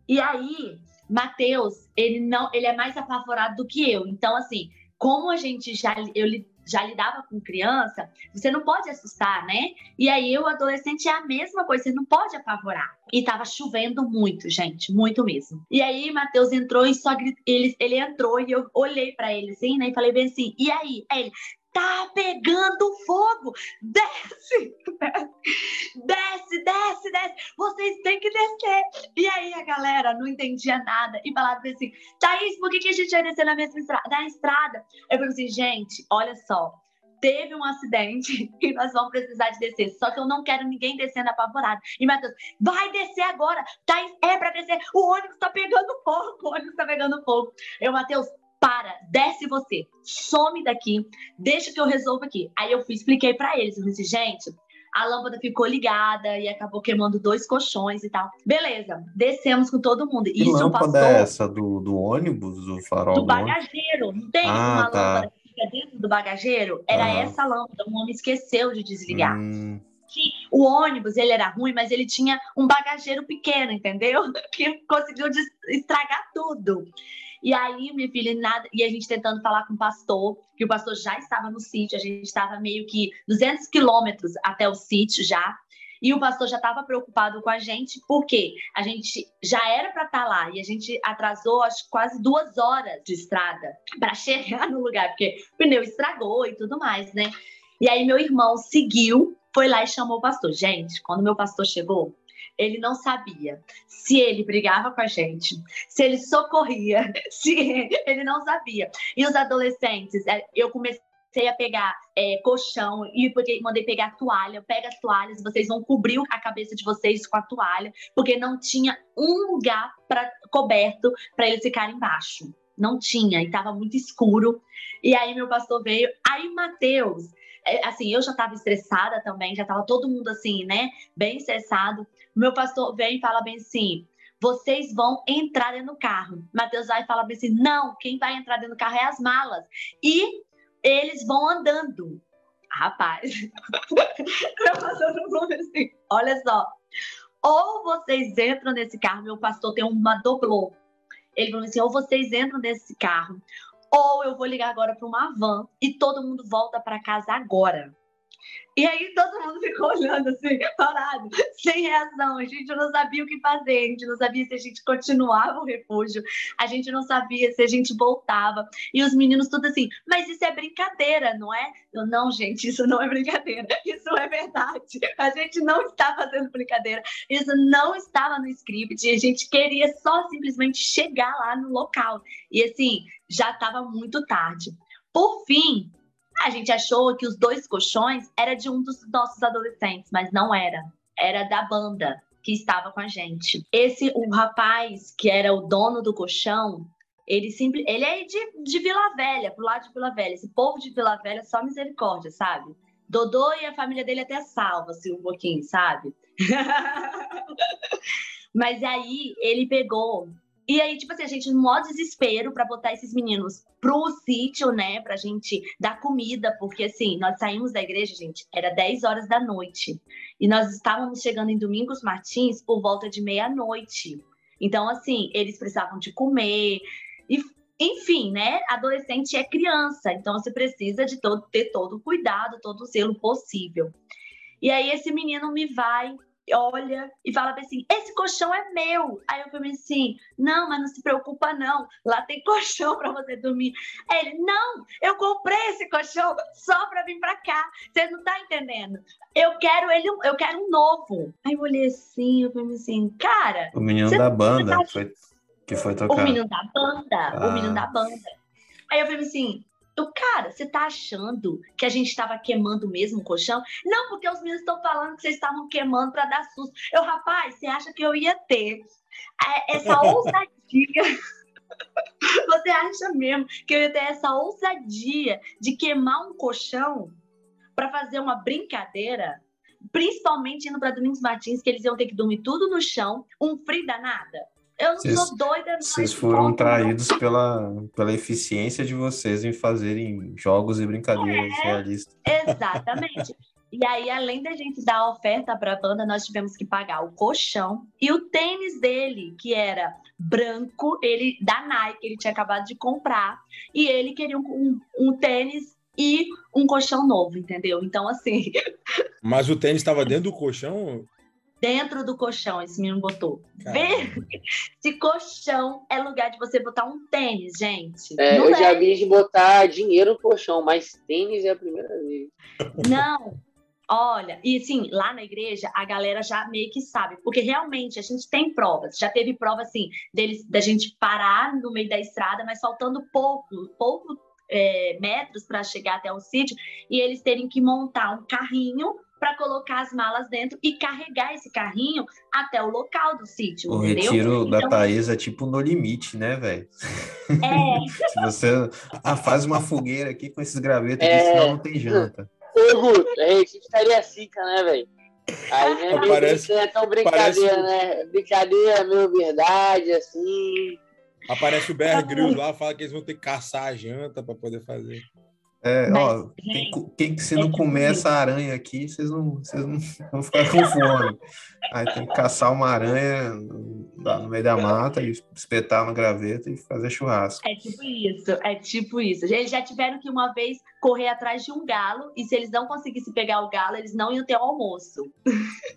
S4: E aí, Matheus, ele não, ele é mais apavorado do que eu. Então, assim, como a gente já eu já lidava com criança, você não pode assustar, né? E aí, o adolescente é a mesma coisa, você não pode apavorar. E tava chovendo muito, gente, muito mesmo. E aí, Matheus entrou e só grit... ele, ele entrou e eu olhei pra ele assim, né? E falei bem assim: e aí? Aí ele, tá pegando fogo! Desce! Desce, desce, desce! Vocês têm que descer! E aí, a galera não entendia nada e falava assim: Thaís, por que, que a gente vai descer na mesma estrada? Na estrada? Eu falei assim, gente, olha só. Teve um acidente e nós vamos precisar de descer. Só que eu não quero ninguém descendo apavorado. E Matheus, vai descer agora. Thaís, é pra descer. O ônibus tá pegando fogo. O ônibus tá pegando fogo. Eu, Matheus, para, desce você. Some daqui. Deixa que eu resolvo aqui. Aí eu fui, expliquei pra eles. Eu disse, gente, a lâmpada ficou ligada e acabou queimando dois colchões e tal. Beleza, descemos com todo mundo.
S1: Que
S4: Isso
S1: lâmpada
S4: passou
S1: é essa? Do, do ônibus? Do farol
S4: do
S1: do ônibus?
S4: bagageiro. Não tem
S1: Ah,
S4: uma
S1: tá.
S4: lâmpada que fica dentro do bagageiro? Era
S1: Aham.
S4: essa lâmpada. O homem esqueceu de desligar.
S1: Hum,
S4: O ônibus, ele era ruim, mas ele tinha um bagageiro pequeno, entendeu? Que conseguiu estragar tudo. E aí, minha filha, nada. E a gente tentando falar com o pastor, que o pastor já estava no sítio, a gente estava meio que 200 quilômetros até o sítio já. E o pastor já estava preocupado com a gente, porque a gente já era para estar lá e a gente atrasou acho, quase duas horas de estrada para chegar no lugar, porque o pneu estragou e tudo mais, né? E aí meu irmão seguiu, foi lá e chamou o pastor. Gente, quando meu pastor chegou, ele não sabia se ele brigava com a gente, se ele socorria, se ele não sabia. E os adolescentes, é, eu comecei a pegar é, colchão e mandei pegar toalha. Pega as toalhas, vocês vão cobrir a cabeça de vocês com a toalha, porque não tinha um lugar para coberto para eles ficarem embaixo. Não tinha, e estava muito escuro. E aí meu pastor veio. Aí Mateus, é, assim, eu já estava estressada também, já estava todo mundo assim, né, bem estressado. Meu pastor vem e fala bem assim: vocês vão entrar dentro do carro. Mateus vai e fala bem assim: não, quem vai entrar dentro do carro é as malas. E eles vão andando. Rapaz, meu pastor assim: olha só, ou vocês entram nesse carro, meu pastor tem uma doblô. Ele falou assim: ou vocês entram nesse carro, ou eu vou ligar agora para uma van e todo mundo volta para casa agora. E aí todo mundo ficou olhando assim, parado, sem reação. A gente não sabia o que fazer, a gente não sabia se a gente continuava o refúgio, a gente não sabia se a gente voltava. E os meninos tudo assim, mas isso é brincadeira, não é? Eu, não, gente, isso não é brincadeira, isso é verdade. A gente não está fazendo brincadeira, isso não estava no script, a gente queria só simplesmente chegar lá no local. E assim, já estava muito tarde. Por fim, a gente achou que os dois colchões era de um dos nossos adolescentes, mas não era. Era da banda que estava com a gente. Esse, o rapaz que era o dono do colchão, ele sempre, ele é de, de Vila Velha, pro lado de Vila Velha. Esse povo de Vila Velha é só misericórdia, sabe? Dodô e a família dele até salva-se um pouquinho, sabe? Mas aí ele pegou e aí, tipo assim, a gente, no maior desespero para botar esses meninos pro sítio, né? Pra gente dar comida, porque assim, nós saímos da igreja, gente, era 10 horas da noite. E nós estávamos chegando em Domingos Martins por volta de meia-noite. Então, assim, eles precisavam de comer. E, enfim, né? Adolescente é criança, então você precisa de todo, ter todo o cuidado, todo o zelo possível. E aí esse menino me vai olha e fala assim: esse colchão é meu. Aí eu falei assim: não, mas não se preocupa, não. Lá tem colchão para você dormir. Aí ele: não, eu comprei esse colchão só para vir para cá. Você não tá entendendo? Eu quero ele, eu quero um novo. Aí eu olhei assim, eu falei assim, cara.
S1: O menino da banda tá... foi, que foi tocar.
S4: O menino da banda, ah. o menino da banda. Aí eu falei assim, eu, cara, você tá achando que a gente estava queimando mesmo o colchão? Não, porque os meninos estão falando que vocês estavam queimando para dar susto. Eu, rapaz, você acha que eu ia ter é, essa ousadia? você acha mesmo que eu ia ter essa ousadia de queimar um colchão para fazer uma brincadeira? Principalmente indo para Domingos Martins, que eles iam ter que dormir tudo no chão, um frio danada. Eu não cês, sou doida.
S1: Vocês foram traídos pela, pela eficiência de vocês em fazerem jogos e brincadeiras é, realistas.
S4: Exatamente. E aí, além da gente dar a oferta para a banda, nós tivemos que pagar o colchão e o tênis dele, que era branco, ele da Nike, ele tinha acabado de comprar, e ele queria um, um, um tênis e um colchão novo, entendeu? Então, assim.
S2: Mas o tênis estava dentro do colchão?
S4: Dentro do colchão, esse menino botou. Vê se colchão é lugar de você botar um tênis, gente.
S3: É, eu é. já vi de botar dinheiro no colchão, mas tênis é a primeira vez.
S4: Não. Olha, e assim, lá na igreja, a galera já meio que sabe, porque realmente a gente tem provas. Já teve prova, assim, deles, da gente parar no meio da estrada, mas faltando pouco, pouco é, metros para chegar até o sítio, e eles terem que montar um carrinho para colocar as malas dentro e carregar esse carrinho até o local do sítio.
S1: O
S4: entendeu?
S1: retiro então, da Thaís é tipo no limite, né, velho?
S4: É.
S1: Se você ah, faz uma fogueira aqui com esses gravetos, é... senão não tem janta.
S3: Ô, Guto, a gente estaria assim, né, velho? Aí né, parece, é tão brincadeira, parece... né? Brincadeira, meio verdade, assim.
S2: Aparece o Bear Grylls lá, fala que eles vão ter que caçar a janta para poder fazer.
S1: É, Mas, ó, tem, que se não comer essa aranha aqui, vocês não, vocês não vão ficar com fome. Aí tem que caçar uma aranha no meio da mata e espetar no graveto e fazer churrasco.
S4: É tipo isso, é tipo isso. Eles já tiveram que uma vez correr atrás de um galo e se eles não conseguissem pegar o galo, eles não iam ter o almoço.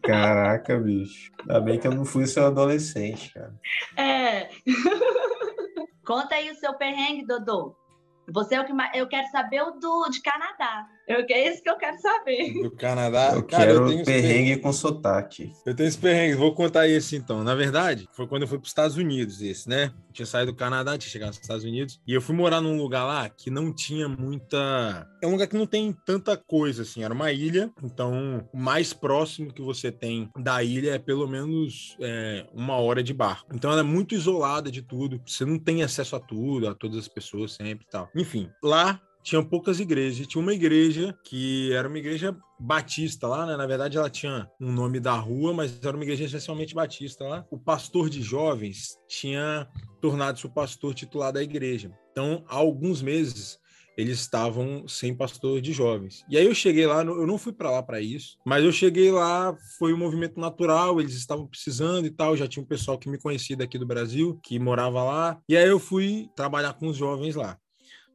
S1: Caraca, bicho. Ainda bem que eu não fui seu adolescente, cara.
S4: É. Conta aí o seu perrengue, Dodô. Você é o que mais. Eu quero saber o do de Canadá. Eu, é isso que eu quero saber.
S2: Do Canadá.
S1: Eu
S2: Cara,
S1: quero
S2: tenho
S1: perrengue com sotaque.
S2: Eu tenho esse perrengue, vou contar esse então. Na verdade, foi quando eu fui para os Estados Unidos, esse, né? Eu tinha saído do Canadá, tinha chegado nos Estados Unidos, e eu fui morar num lugar lá que não tinha muita. É um lugar que não tem tanta coisa, assim. Era uma ilha, então o mais próximo que você tem da ilha é pelo menos é, uma hora de barco. Então ela é muito isolada de tudo. Você não tem acesso a tudo, a todas as pessoas sempre e tal. Enfim, lá tinha poucas igrejas. Tinha uma igreja que era uma igreja batista lá, né? Na verdade, ela tinha um nome da rua, mas era uma igreja essencialmente batista lá. O pastor de jovens tinha tornado-se o pastor titular da igreja. Então, há alguns meses, eles estavam sem pastor de jovens. E aí eu cheguei lá, eu não fui para lá para isso, mas eu cheguei lá, foi um movimento natural, eles estavam precisando e tal, já tinha um pessoal que me conhecia daqui do Brasil, que morava lá, e aí eu fui trabalhar com os jovens lá.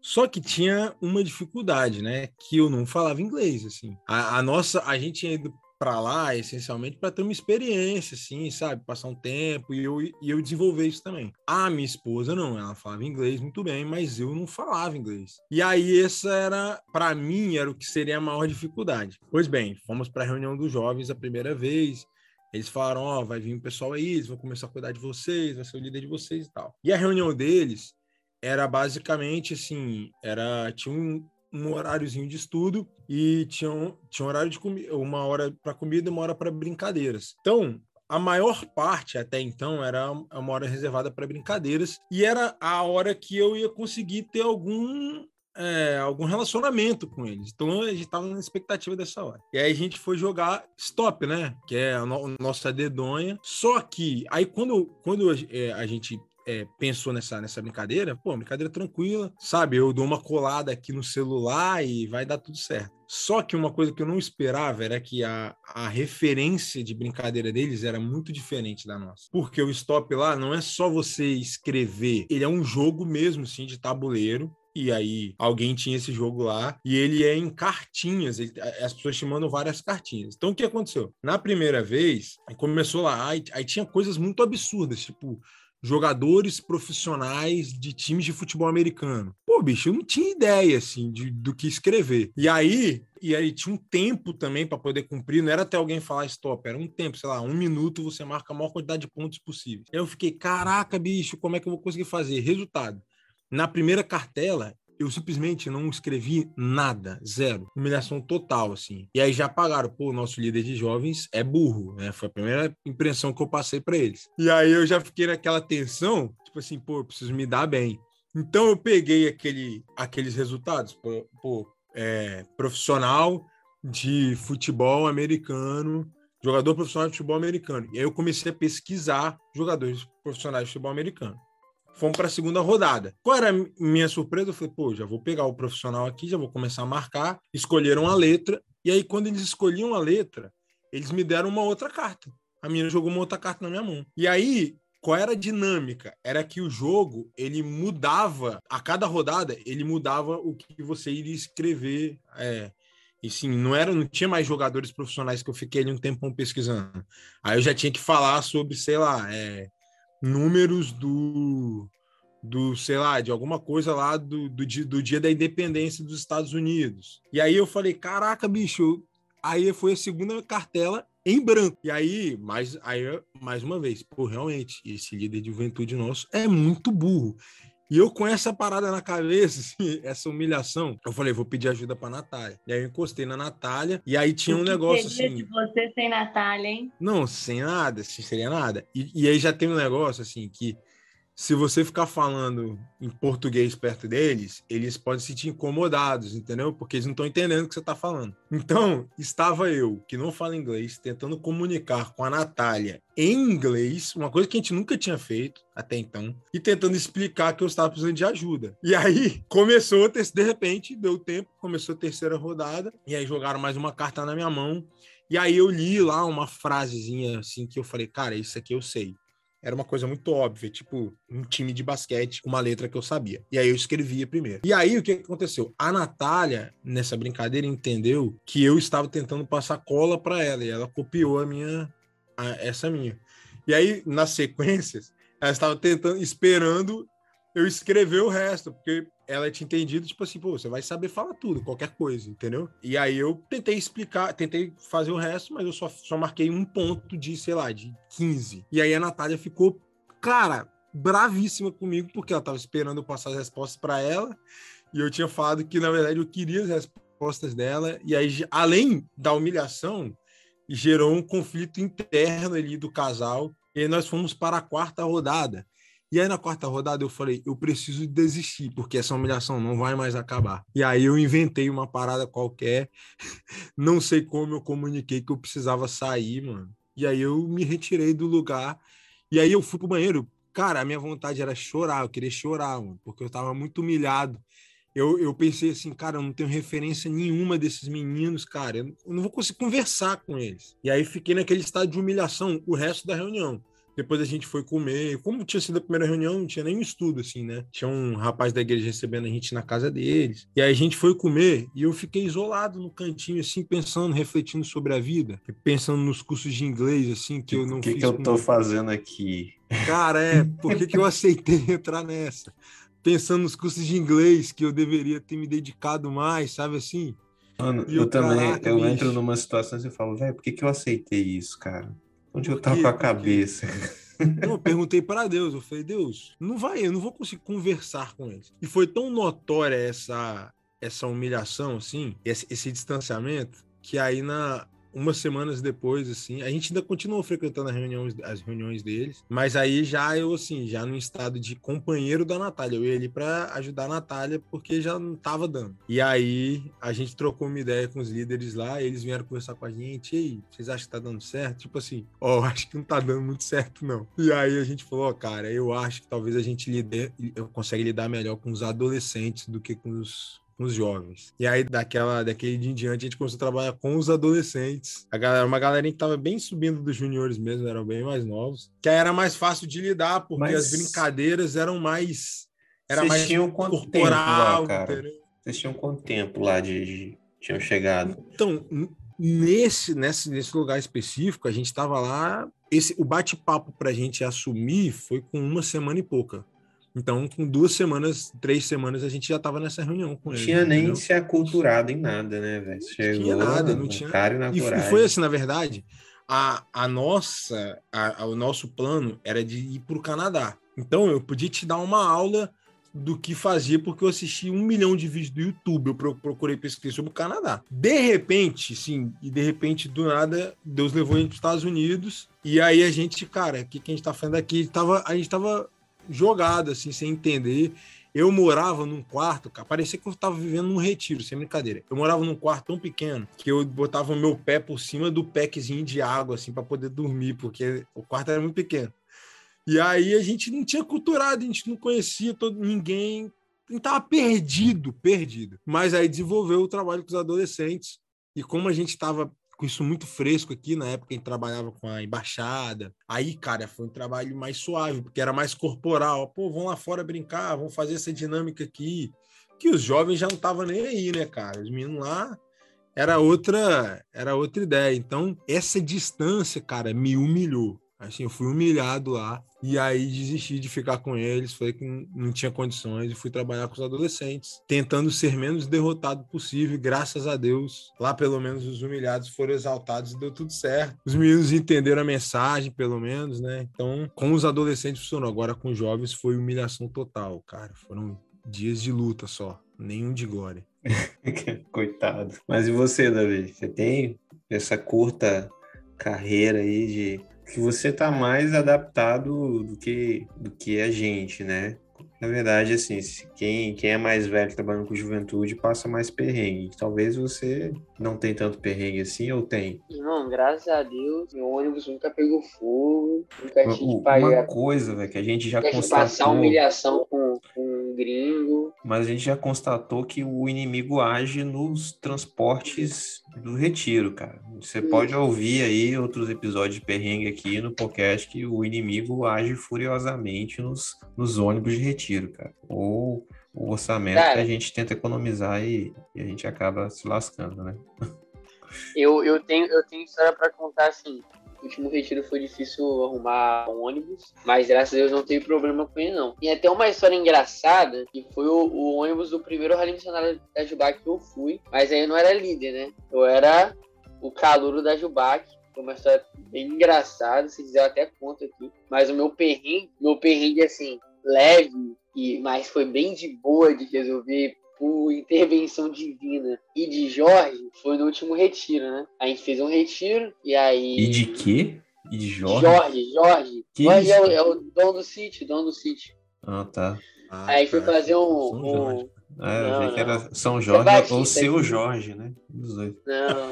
S2: Só que tinha uma dificuldade, né? Que eu não falava inglês, assim. A, a nossa, a gente tinha ido para lá essencialmente para ter uma experiência, assim, sabe? Passar um tempo e eu, e eu desenvolver isso também. A minha esposa não, ela falava inglês muito bem, mas eu não falava inglês. E aí essa era, para mim, era o que seria a maior dificuldade. Pois bem, fomos para a reunião dos jovens a primeira vez. Eles falaram: Ó, oh, vai vir um pessoal aí, eles vão começar a cuidar de vocês, vai ser o líder de vocês e tal. E a reunião deles era basicamente assim, era tinha um, um horáriozinho de estudo e tinha um, tinha um horário de comida, uma hora para comida e uma hora para brincadeiras. Então, a maior parte até então era uma hora reservada para brincadeiras e era a hora que eu ia conseguir ter algum é, algum relacionamento com eles. Então a gente estava na expectativa dessa hora. E aí a gente foi jogar stop, né? Que é a, no, nossa dedonha. Só que aí quando, quando é, a gente é, pensou nessa, nessa brincadeira, pô, brincadeira tranquila, sabe? Eu dou uma colada aqui no celular e vai dar tudo certo. Só que uma coisa que eu não esperava era que a, a referência de brincadeira deles era muito diferente da nossa. Porque o stop lá não é só você escrever, ele é um jogo mesmo, sim, de tabuleiro. E aí alguém tinha esse jogo lá e ele é em cartinhas. Ele, as pessoas te mandam várias cartinhas. Então o que aconteceu? Na primeira vez, começou lá, aí, aí tinha coisas muito absurdas, tipo jogadores profissionais de times de futebol americano. Pô, bicho, eu não tinha ideia assim de, do que escrever. E aí, e aí tinha um tempo também para poder cumprir, não era até alguém falar stop, era um tempo, sei lá, um minuto você marca a maior quantidade de pontos possível. Eu fiquei, caraca, bicho, como é que eu vou conseguir fazer? Resultado. Na primeira cartela, eu simplesmente não escrevi nada, zero. Humilhação total, assim. E aí já pagaram, pô, o nosso líder de jovens é burro, né? Foi a primeira impressão que eu passei para eles. E aí eu já fiquei naquela tensão, tipo assim, pô, preciso me dar bem. Então eu peguei aquele, aqueles resultados, pô, pô é, profissional de futebol americano, jogador profissional de futebol americano. E aí eu comecei a pesquisar jogadores profissionais de futebol americano fomos para a segunda rodada. Qual era a minha surpresa? Eu falei, pô, já vou pegar o profissional aqui, já vou começar a marcar. Escolheram a letra, e aí, quando eles escolhiam a letra, eles me deram uma outra carta. A menina jogou uma outra carta na minha mão. E aí, qual era a dinâmica? Era que o jogo, ele mudava, a cada rodada, ele mudava o que você iria escrever. É, e sim, não era, não tinha mais jogadores profissionais que eu fiquei ali um tempão pesquisando. Aí eu já tinha que falar sobre, sei lá, é, números do, do, sei lá, de alguma coisa lá do, do, dia, do dia da independência dos Estados Unidos. E aí eu falei, caraca, bicho, aí foi a segunda cartela em branco. E aí, mais, aí, mais uma vez, pô, realmente, esse líder de juventude nosso é muito burro. E eu com essa parada na cabeça, assim, essa humilhação, eu falei, vou pedir ajuda pra Natália. E aí eu encostei na Natália, e aí tinha um negócio assim.
S4: de você sem Natália, hein?
S2: Não, sem nada, sem seria nada. E, e aí já tem um negócio assim que se você ficar falando em português perto deles, eles podem se sentir incomodados, entendeu? Porque eles não estão entendendo o que você está falando. Então, estava eu, que não falo inglês, tentando comunicar com a Natália em inglês, uma coisa que a gente nunca tinha feito até então, e tentando explicar que eu estava precisando de ajuda. E aí, começou, de repente, deu tempo, começou a terceira rodada, e aí jogaram mais uma carta na minha mão, e aí eu li lá uma frasezinha assim que eu falei, cara, isso aqui eu sei era uma coisa muito óbvia, tipo um time de basquete, uma letra que eu sabia. E aí eu escrevia primeiro. E aí o que aconteceu? A Natália, nessa brincadeira, entendeu que eu estava tentando passar cola para ela e ela copiou a minha, a, essa minha. E aí, nas sequências, ela estava tentando, esperando eu escrever o resto, porque ela tinha entendido, tipo assim, pô, você vai saber falar tudo, qualquer coisa, entendeu? E aí eu tentei explicar, tentei fazer o resto, mas eu só, só marquei um ponto de, sei lá, de 15. E aí a Natália ficou, cara, bravíssima comigo, porque ela tava esperando eu passar as respostas para ela, e eu tinha falado que, na verdade, eu queria as respostas dela, e aí, além da humilhação, gerou um conflito interno ali do casal, e nós fomos para a quarta rodada. E aí, na quarta rodada, eu falei: eu preciso desistir, porque essa humilhação não vai mais acabar. E aí, eu inventei uma parada qualquer, não sei como eu comuniquei que eu precisava sair, mano. E aí, eu me retirei do lugar. E aí, eu fui pro banheiro. Cara, a minha vontade era chorar, eu queria chorar, mano, porque eu tava muito humilhado. Eu, eu pensei assim, cara, eu não tenho referência nenhuma desses meninos, cara, eu não vou conseguir conversar com eles. E aí, fiquei naquele estado de humilhação o resto da reunião. Depois a gente foi comer. Como tinha sido a primeira reunião, não tinha nenhum estudo, assim, né? Tinha um rapaz da igreja recebendo a gente na casa deles. E aí a gente foi comer e eu fiquei isolado no cantinho, assim, pensando, refletindo sobre a vida. Pensando nos cursos de inglês, assim, que eu não
S1: o que
S2: fiz.
S1: que eu tô fazendo aqui?
S2: Cara, é, por que, que eu aceitei entrar nessa? Pensando nos cursos de inglês que eu deveria ter me dedicado mais, sabe assim?
S1: Mano, eu
S2: o
S1: também,
S2: caraca,
S1: eu
S2: bicho.
S1: entro numa situação e falo, velho, por que que eu aceitei isso, cara? Onde eu
S2: Por
S1: tava com a cabeça?
S2: Então, eu perguntei para Deus, eu falei, Deus, não vai, eu não vou conseguir conversar com eles. E foi tão notória essa essa humilhação, assim, esse, esse distanciamento, que aí na umas semanas depois, assim, a gente ainda continuou frequentando as reuniões, as reuniões deles, mas aí já eu, assim, já no estado de companheiro da Natália, eu ia ali para ajudar a Natália, porque já não tava dando. E aí a gente trocou uma ideia com os líderes lá, eles vieram conversar com a gente, e aí, vocês acham que tá dando certo? Tipo assim, ó, acho que não tá dando muito certo, não. E aí a gente falou, ó, cara, eu acho que talvez a gente lide, eu consiga lidar melhor com os adolescentes do que com os, com os jovens. E aí, daquela, daquele dia em diante, a gente começou a trabalhar com os adolescentes. A galera, uma galerinha que tava bem subindo dos juniores mesmo, eram bem mais novos. Que aí era mais fácil de lidar, porque
S1: Mas-
S2: as brincadeiras eram mais. Era
S1: Vocês
S2: mais
S1: tinham quanto tempo
S2: corporal,
S1: lá, cara?
S2: entendeu?
S1: Vocês tinham quanto tempo lá de, de- tinham chegado?
S2: Então, nesse, nesse, nesse lugar específico, a gente estava lá. Esse, o bate-papo para a gente assumir foi com uma semana e pouca. Então, com duas semanas, três semanas, a gente já estava nessa reunião com
S1: Não
S2: eles.
S1: tinha nem
S2: entendeu?
S1: se aculturado em nada, né, velho? Chegou
S2: tinha nada, não tinha-
S1: e na
S2: E, e
S1: coragem.
S2: foi assim, na verdade, a, a nossa, a- a- o nosso plano era de ir para o Canadá. Então, eu podia te dar uma aula do que fazia, porque eu assisti um milhão de vídeos do YouTube, eu pro- procurei pesquisar sobre o Canadá. De repente, sim, e de repente, do nada, Deus levou a gente para os Estados Unidos, e aí a gente, cara, o que, que a gente tá fazendo aqui? A gente tava, a gente tava jogado, assim, sem entender. Eu morava num quarto, cara, parecia que eu tava vivendo num retiro, sem brincadeira. Eu morava num quarto tão pequeno que eu botava o meu pé por cima do packzinho de água, assim, para poder dormir, porque o quarto era muito pequeno. E aí a gente não tinha culturado, a gente não conhecia todo, ninguém, a gente tava perdido, perdido. Mas aí desenvolveu o trabalho com os adolescentes. E como a gente estava com isso muito fresco aqui, na época a gente trabalhava com a embaixada, aí, cara, foi um trabalho mais suave, porque era mais corporal. Pô, vão lá fora brincar, vão fazer essa dinâmica aqui. Que os jovens já não estavam nem aí, né, cara? Os meninos lá era outra, era outra ideia. Então, essa distância, cara, me humilhou. Assim, eu fui humilhado lá e aí desisti de ficar com eles, falei que não- tinha condições e fui trabalhar com os adolescentes, tentando ser menos derrotado possível. e Graças a Deus, lá pelo menos os humilhados foram exaltados e deu tudo certo. Os meninos entenderam a mensagem, pelo menos, né? Então, com os adolescentes funcionou. Agora com os jovens foi humilhação total, cara. Foram dias de luta só, nenhum de glória.
S1: Coitado. Mas e você, Davi? Você tem essa curta carreira aí de que você tá mais adaptado do que do que a gente, né? Na verdade, assim, quem, quem é mais velho trabalhando com juventude passa mais perrengue. Talvez você não tem tanto perrengue assim, ou tem?
S3: Irmão, graças a Deus, meu ônibus nunca pegou fogo, nunca tive
S1: U-
S3: que pagar,
S1: Uma coisa, velho, que a gente já
S3: que passar
S1: constatou,
S3: humilhação com, com um gringo.
S1: mas a gente já constatou que o inimigo age nos transportes do retiro, cara. Você pode ouvir aí outros episódios de perrengue aqui no podcast que o inimigo age furiosamente nos, nos ônibus de retiro, cara. Ou o orçamento
S3: Cara.
S1: que a gente tenta economizar e, e a gente acaba se lascando, né?
S3: Eu, eu, tenho, eu tenho história pra contar assim. O último retiro foi difícil arrumar um ônibus, mas graças a Deus não teve problema com ele, não. E até uma história engraçada, que foi o, o ônibus do primeiro Rally Missionário da Jubac que eu fui, mas aí eu não era líder, né? Eu era o calouro da Jubac. Foi uma história bem engraçada, se quiser eu até conto aqui. Mas o meu perrengue, meu perrengue, assim, leve, e, mas foi bem de boa de resolver por intervenção divina e de Jorge foi no último retiro, né? A gente fez um retiro e aí.
S1: E de quê? E de Jorge?
S3: Jorge, Jorge.
S1: Que
S3: Jorge é o, é o dono do sítio, dono do sítio.
S1: Ah, tá.
S2: Ah,
S3: aí foi
S2: tá.
S3: fazer um.
S2: São
S3: um-
S2: Jorge.
S1: É, eu
S3: Não,
S1: achei que
S3: não.
S1: era São Jorge
S3: Batista,
S1: ou seu
S3: é-
S1: Jorge, né? Dos dois.
S3: Não,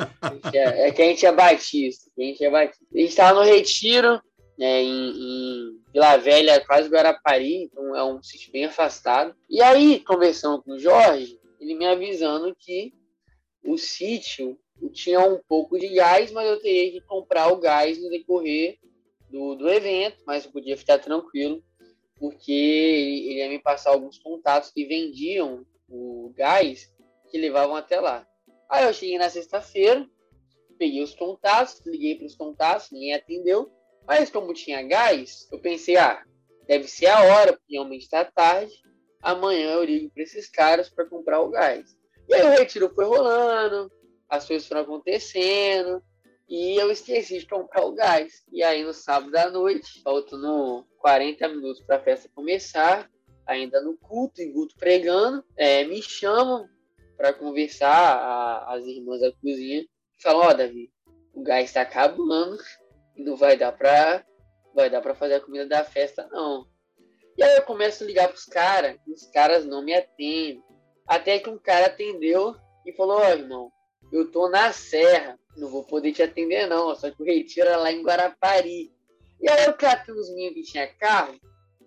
S3: é, é que a gente é batista. que A gente é batista. A gente tava no retiro, né, em, em Vila Velha, quase Guarapari, então é um sítio bem afastado. E aí, conversando com o Jorge, ele me avisando que o sítio tinha um pouco de gás, mas eu teria que comprar o gás no decorrer do, do evento, mas eu podia ficar tranquilo, porque ele, ele ia me passar alguns contatos que vendiam o gás que levavam até lá. Aí eu cheguei na sexta-feira, peguei os contatos, liguei para os contatos, ninguém atendeu. Mas como tinha gás, eu pensei, ah, deve ser a hora, porque realmente está tarde. Amanhã eu ligo para esses caras para comprar o gás. E aí o retiro foi rolando, as coisas foram acontecendo, e eu esqueci de comprar o gás. E aí no sábado à noite, faltando 40 minutos para a festa começar, ainda no culto, e Guto pregando, é, me chamam para conversar a- as irmãs da cozinha falam, ó, Davi, o gás está acabando não vai dar para vai dar para fazer a comida da festa não. E aí eu começo a ligar pros caras, os caras não me atendem. Até que um cara atendeu e falou, ó, irmão, eu tô na serra, não vou poder te atender não, só que o retiro era lá em Guarapari. E aí eu catei uns meninos que tinha carro,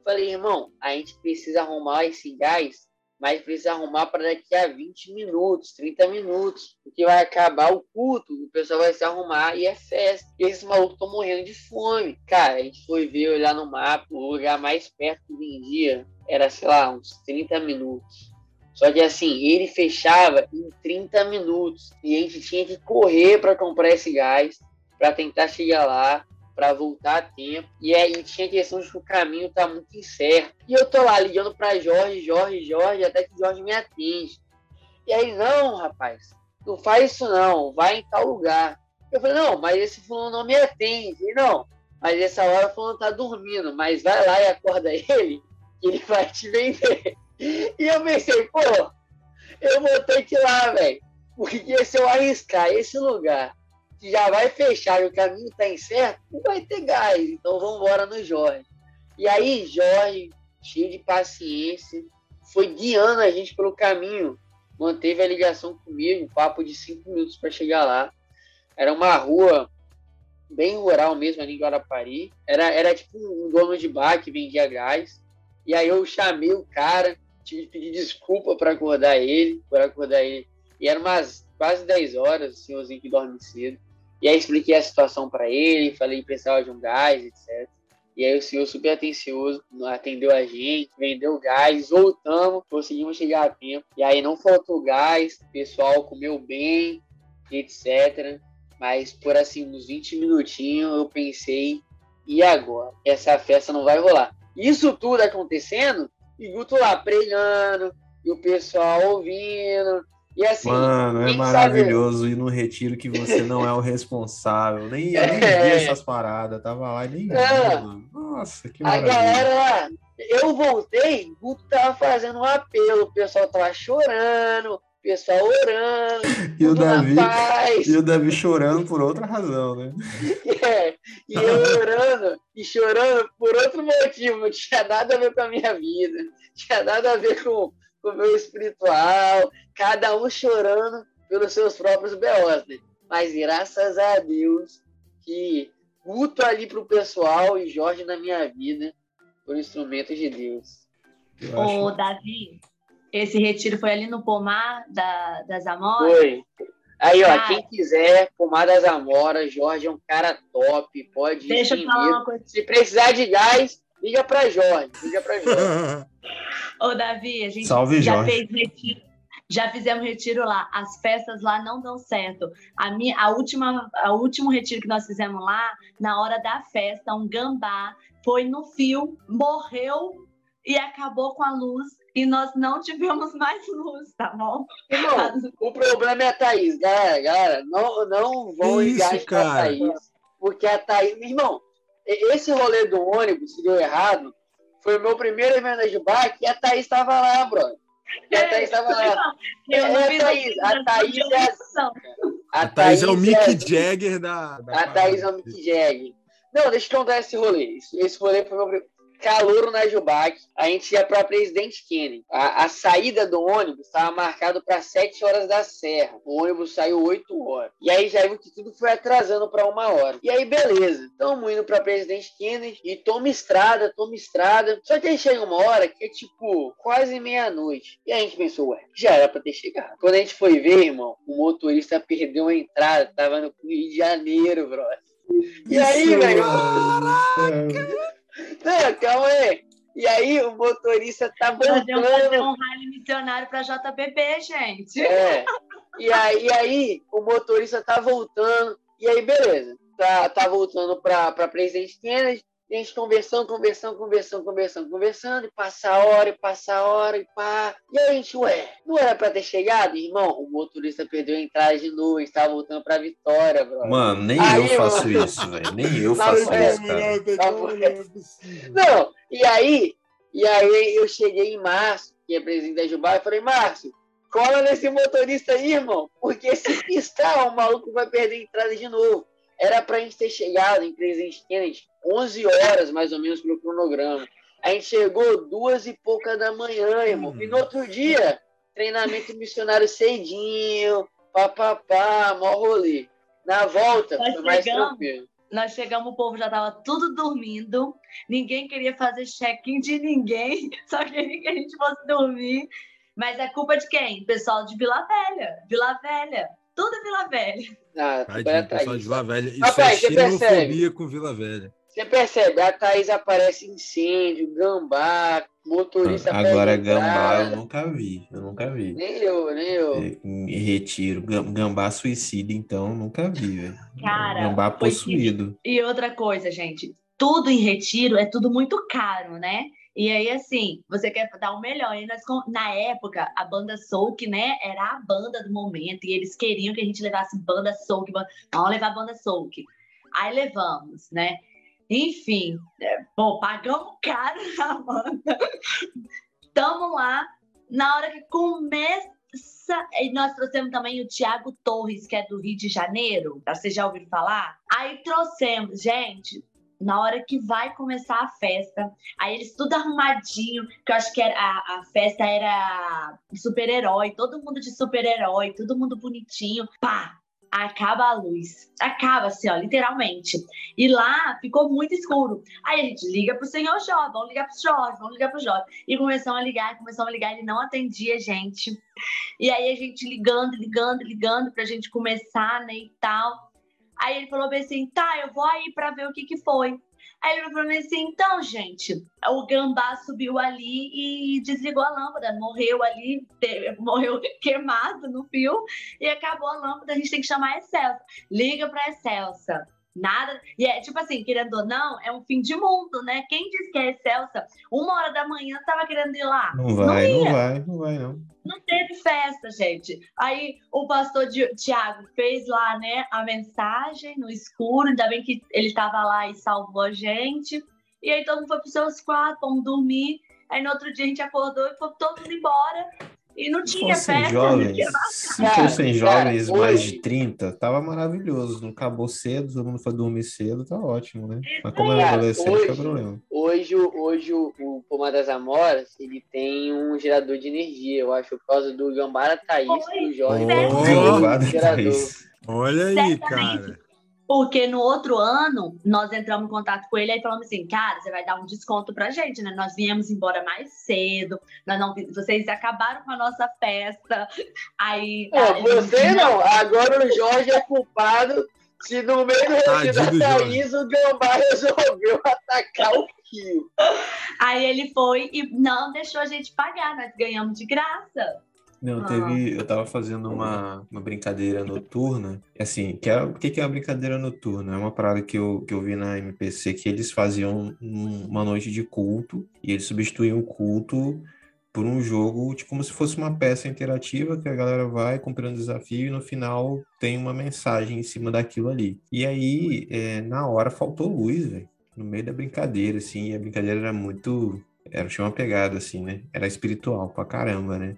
S3: falei, irmão, a gente precisa arrumar esse gás mas precisa arrumar para daqui a 20 minutos, 30 minutos, porque vai acabar o culto, o pessoal vai se arrumar e é festa. E esses malucos estão morrendo de fome. Cara, a gente foi ver, olhar no mapa, o lugar mais perto que vendia era, sei lá, uns 30 minutos. Só que assim, ele fechava em 30 minutos e a gente tinha que correr para comprar esse gás, para tentar chegar lá, para voltar a tempo. E aí tinha questão de que o caminho tá muito incerto. E eu tô lá ligando para Jorge, Jorge, Jorge, até que Jorge me atende. E aí, não, rapaz, não faz isso não, vai em tal lugar. Eu falei, não, mas esse fulano não me atende. Ele, não, mas essa hora o fulano tá dormindo, mas vai lá e acorda ele, que ele vai te vender. E eu pensei, pô, eu vou ter que ir lá, velho. Porque se eu arriscar esse lugar que já vai fechar e o caminho está incerto, não vai ter gás. Então vamos embora no Jorge. E aí, Jorge, cheio de paciência, foi guiando a gente pelo caminho. Manteve a ligação comigo, papo de cinco minutos para chegar lá. Era uma rua bem rural mesmo, ali em Guarapari. Era, era tipo um dono de bar que vendia gás. E aí eu chamei o cara, tive que pedir desculpa para acordar ele, para acordar ele. E era umas quase 10 horas, o senhorzinho que dorme cedo. E aí expliquei a situação para ele, falei que precisava de um gás, etc. E aí o senhor super atencioso atendeu a gente, vendeu gás, voltamos, conseguimos chegar a tempo. E aí não faltou gás, o pessoal comeu bem, etc. Mas por assim, uns 20 minutinhos eu pensei, e agora? Essa festa não vai rolar. Isso tudo acontecendo, e Guto lá pregando, e o pessoal ouvindo, e assim,
S1: Mano, é maravilhoso ir no retiro que você não é o responsável. Nem, eu nem vi
S3: É.
S1: essas paradas, tava lá e nem vi,
S3: É.
S1: mano. Nossa, que
S3: A
S1: maravilha.
S3: galera lá, eu voltei, o Guto tava fazendo um apelo, o pessoal tava chorando, o pessoal orando,
S1: E o Davi, e o Davi chorando por outra razão, né?
S3: é, e eu orando e chorando por outro motivo, não tinha nada a ver com a minha vida, não tinha nada a ver com, com o meu espiritual, cada um chorando pelos seus próprios B.O.s, né? Mas graças a Deus que Guto ali pro pessoal e Jorge na minha vida foram instrumentos de Deus.
S1: Eu
S4: Ô,
S1: acho-
S4: Davi, esse retiro foi ali no pomar da, das Amoras?
S3: Foi. Aí, ó,
S4: Cara.
S3: quem quiser, Pomadas Amora, Jorge é um cara top, pode ir
S4: Deixa eu
S3: sem
S4: falar uma coisa.
S3: Se precisar de gás, liga pra Jorge, liga pra Jorge.
S4: Ô, Davi, a gente
S1: Salve,
S4: já
S1: Jorge.
S4: fez retiro. Já fizemos retiro lá. As festas lá não dão certo. A minha, a última, a último retiro que nós fizemos lá, na hora da festa, um gambá foi no fio, morreu e acabou com a luz e nós não tivemos mais luz, tá bom?
S3: Irmão, o problema é a Thaís, galera, galera não, não vão ligar a Thaís, porque a Thaís, irmão, esse rolê do ônibus se deu errado, foi o meu primeiro evento de bike e a Thaís estava lá, brother. E a Thaís estava lá. Eu não é, a Thaís, a Thaís é a,
S2: a Thaís é o Mick é, Jagger da, da
S3: A Thaís é o Mick Jagger. Não, deixa eu contar esse rolê. Esse rolê foi meu, calor na Jubac, a gente ia para Presidente Kennedy. A, a, saída do ônibus estava marcado para 7 horas da Serra. O ônibus saiu 8 horas. E aí já viu que tudo foi atrasando para uma hora. E aí, beleza. Estamos indo para Presidente Kennedy e toma estrada, toma estrada. Só que aí chega uma hora que é tipo quase meia-noite. E a gente pensou, ué, já era para ter chegado. Quando a gente foi ver, irmão, o motorista perdeu a entrada, tava no Rio de Janeiro, brother. E aí, velho? Caraca! Não, calma aí. E aí o motorista tá voltando.
S4: Fazer um rally missionário para JPP, gente.
S3: É. E aí, e aí o motorista tá voltando. E aí, beleza. Tá, tá voltando para Presidente Kennedy. E a gente conversando, conversando, conversando, conversando, conversando, e passa a hora, e passa a hora, e pá. E aí a gente, ué, não era pra ter chegado? Irmão, o motorista perdeu a entrada de novo, a gente tava voltando pra Vitória, bro.
S1: Mano, nem aí, eu faço mano... isso, velho. Nem eu faço isso, cara.
S3: Não, e aí, e aí eu cheguei em março, que é presidente da Jubá, e falei, Márcio, cola nesse motorista aí, irmão, porque se piscar, o maluco vai perder a entrada de novo. Era pra gente ter chegado em Presidente Kennedy 11 horas, mais ou menos, pelo cronograma. A gente chegou duas e pouca da manhã, irmão. E no outro dia, treinamento missionário cedinho, papapá, mó rolê. Na volta, nós foi mais chegamos, tranquilo.
S4: Nós chegamos, o povo já estava tudo dormindo, ninguém queria fazer check-in de ninguém, só queria que a gente fosse dormir. Mas é culpa de quem? Pessoal de Vila Velha. Vila Velha. Tudo Vila Velha.
S2: Ah, Tadinho, pessoal de Vila Velha. Isso Rapaz, é xenofobia com Vila Velha.
S3: Você percebe, a Thaís aparece incêndio, gambá, motorista
S1: Agora gambá eu nunca vi, eu nunca vi.
S3: Nem eu, nem eu. É,
S1: em retiro, gambá suicida, então, nunca vi, velho.
S4: Cara,
S1: gambá possuído.
S4: E outra coisa, gente, tudo em retiro é tudo muito caro, né? E aí, assim, você quer dar o melhor. E nós, na época, a banda Souk, né, era a banda do momento, e eles queriam que a gente levasse banda Souk, vamos levar banda Souk. Aí levamos, né? Enfim, é, pô, pagamos caro na banda. Tamo lá. Na hora que começa. E nós trouxemos também o Tiago Torres, que é do Rio de Janeiro. Vocês já ouviram falar? Aí trouxemos, gente, na hora que vai começar a festa. Aí eles tudo arrumadinho, que eu acho que era, a, a festa era super-herói, todo mundo de super-herói, todo mundo bonitinho. Pá! Acaba a luz. Acaba, assim, ó, literalmente. E lá ficou muito escuro. Aí a gente liga pro senhor Jó, vamos ligar pro Jorge, vamos ligar pro Jorge. E começamos a ligar, começamos a ligar, ele não atendia a gente. E aí a gente ligando, ligando, ligando pra gente começar, né, e tal. Aí ele falou bem assim, tá, eu vou aí pra ver o que que foi. Aí ele falou assim: então, gente, o gambá subiu ali e desligou a lâmpada, morreu ali, morreu queimado no fio e acabou a lâmpada. A gente tem que chamar a Excelsa. Liga para a Excelsa. Nada. E é tipo assim, querendo ou não, é um fim de mundo, né? Quem diz que é Excelsa, uma hora da manhã tava querendo ir lá.
S1: Não vai, não, não vai, não vai, não.
S4: Não teve festa, gente. Aí o pastor Tiago fez lá, né, a mensagem no escuro, ainda bem que ele tava lá e salvou a gente. E aí todo mundo foi pros seus quartos, vamos dormir. Aí no outro dia a gente acordou e foi todo mundo embora. E não tinha festa.
S1: Jovens, se fossem jovens cara, mais hoje... de 30, tava maravilhoso. Não acabou cedo, todo mundo foi dormir cedo, tá ótimo, né? Mas como é adolescente, hoje, é problema.
S3: Hoje, hoje o, o Pomar das Amoras, ele tem um gerador de energia, eu acho, por causa do Gambara Thaís, Oi, o Jorge.
S2: Oh, oh, Olha aí, cara.
S4: Porque no outro ano, nós entramos em contato com ele e falamos assim, cara, você vai dar um desconto pra gente, né? Nós viemos embora mais cedo, nós não, vocês acabaram com a nossa festa. Aí.
S3: Não, você não. Agora o Jorge é culpado se no meio do retiro da Thaís o Gambá resolveu atacar o Rio.
S4: Aí ele foi e não deixou a gente pagar, nós ganhamos de graça.
S1: Não,
S4: Ah.
S1: teve. Eu tava fazendo uma, uma brincadeira noturna. Assim, que é, o que, que é uma brincadeira noturna? É uma parada que eu, que eu vi na MPC que eles faziam um- uma noite de culto e eles substituíam o culto por um jogo, tipo, como se fosse uma peça interativa que a galera vai cumprindo desafio e no final tem uma mensagem em cima daquilo ali. E aí, é, na hora, faltou luz, velho. No meio da brincadeira, assim, e a brincadeira era muito. Era, tinha uma pegada, assim, né? Era espiritual pra caramba, né?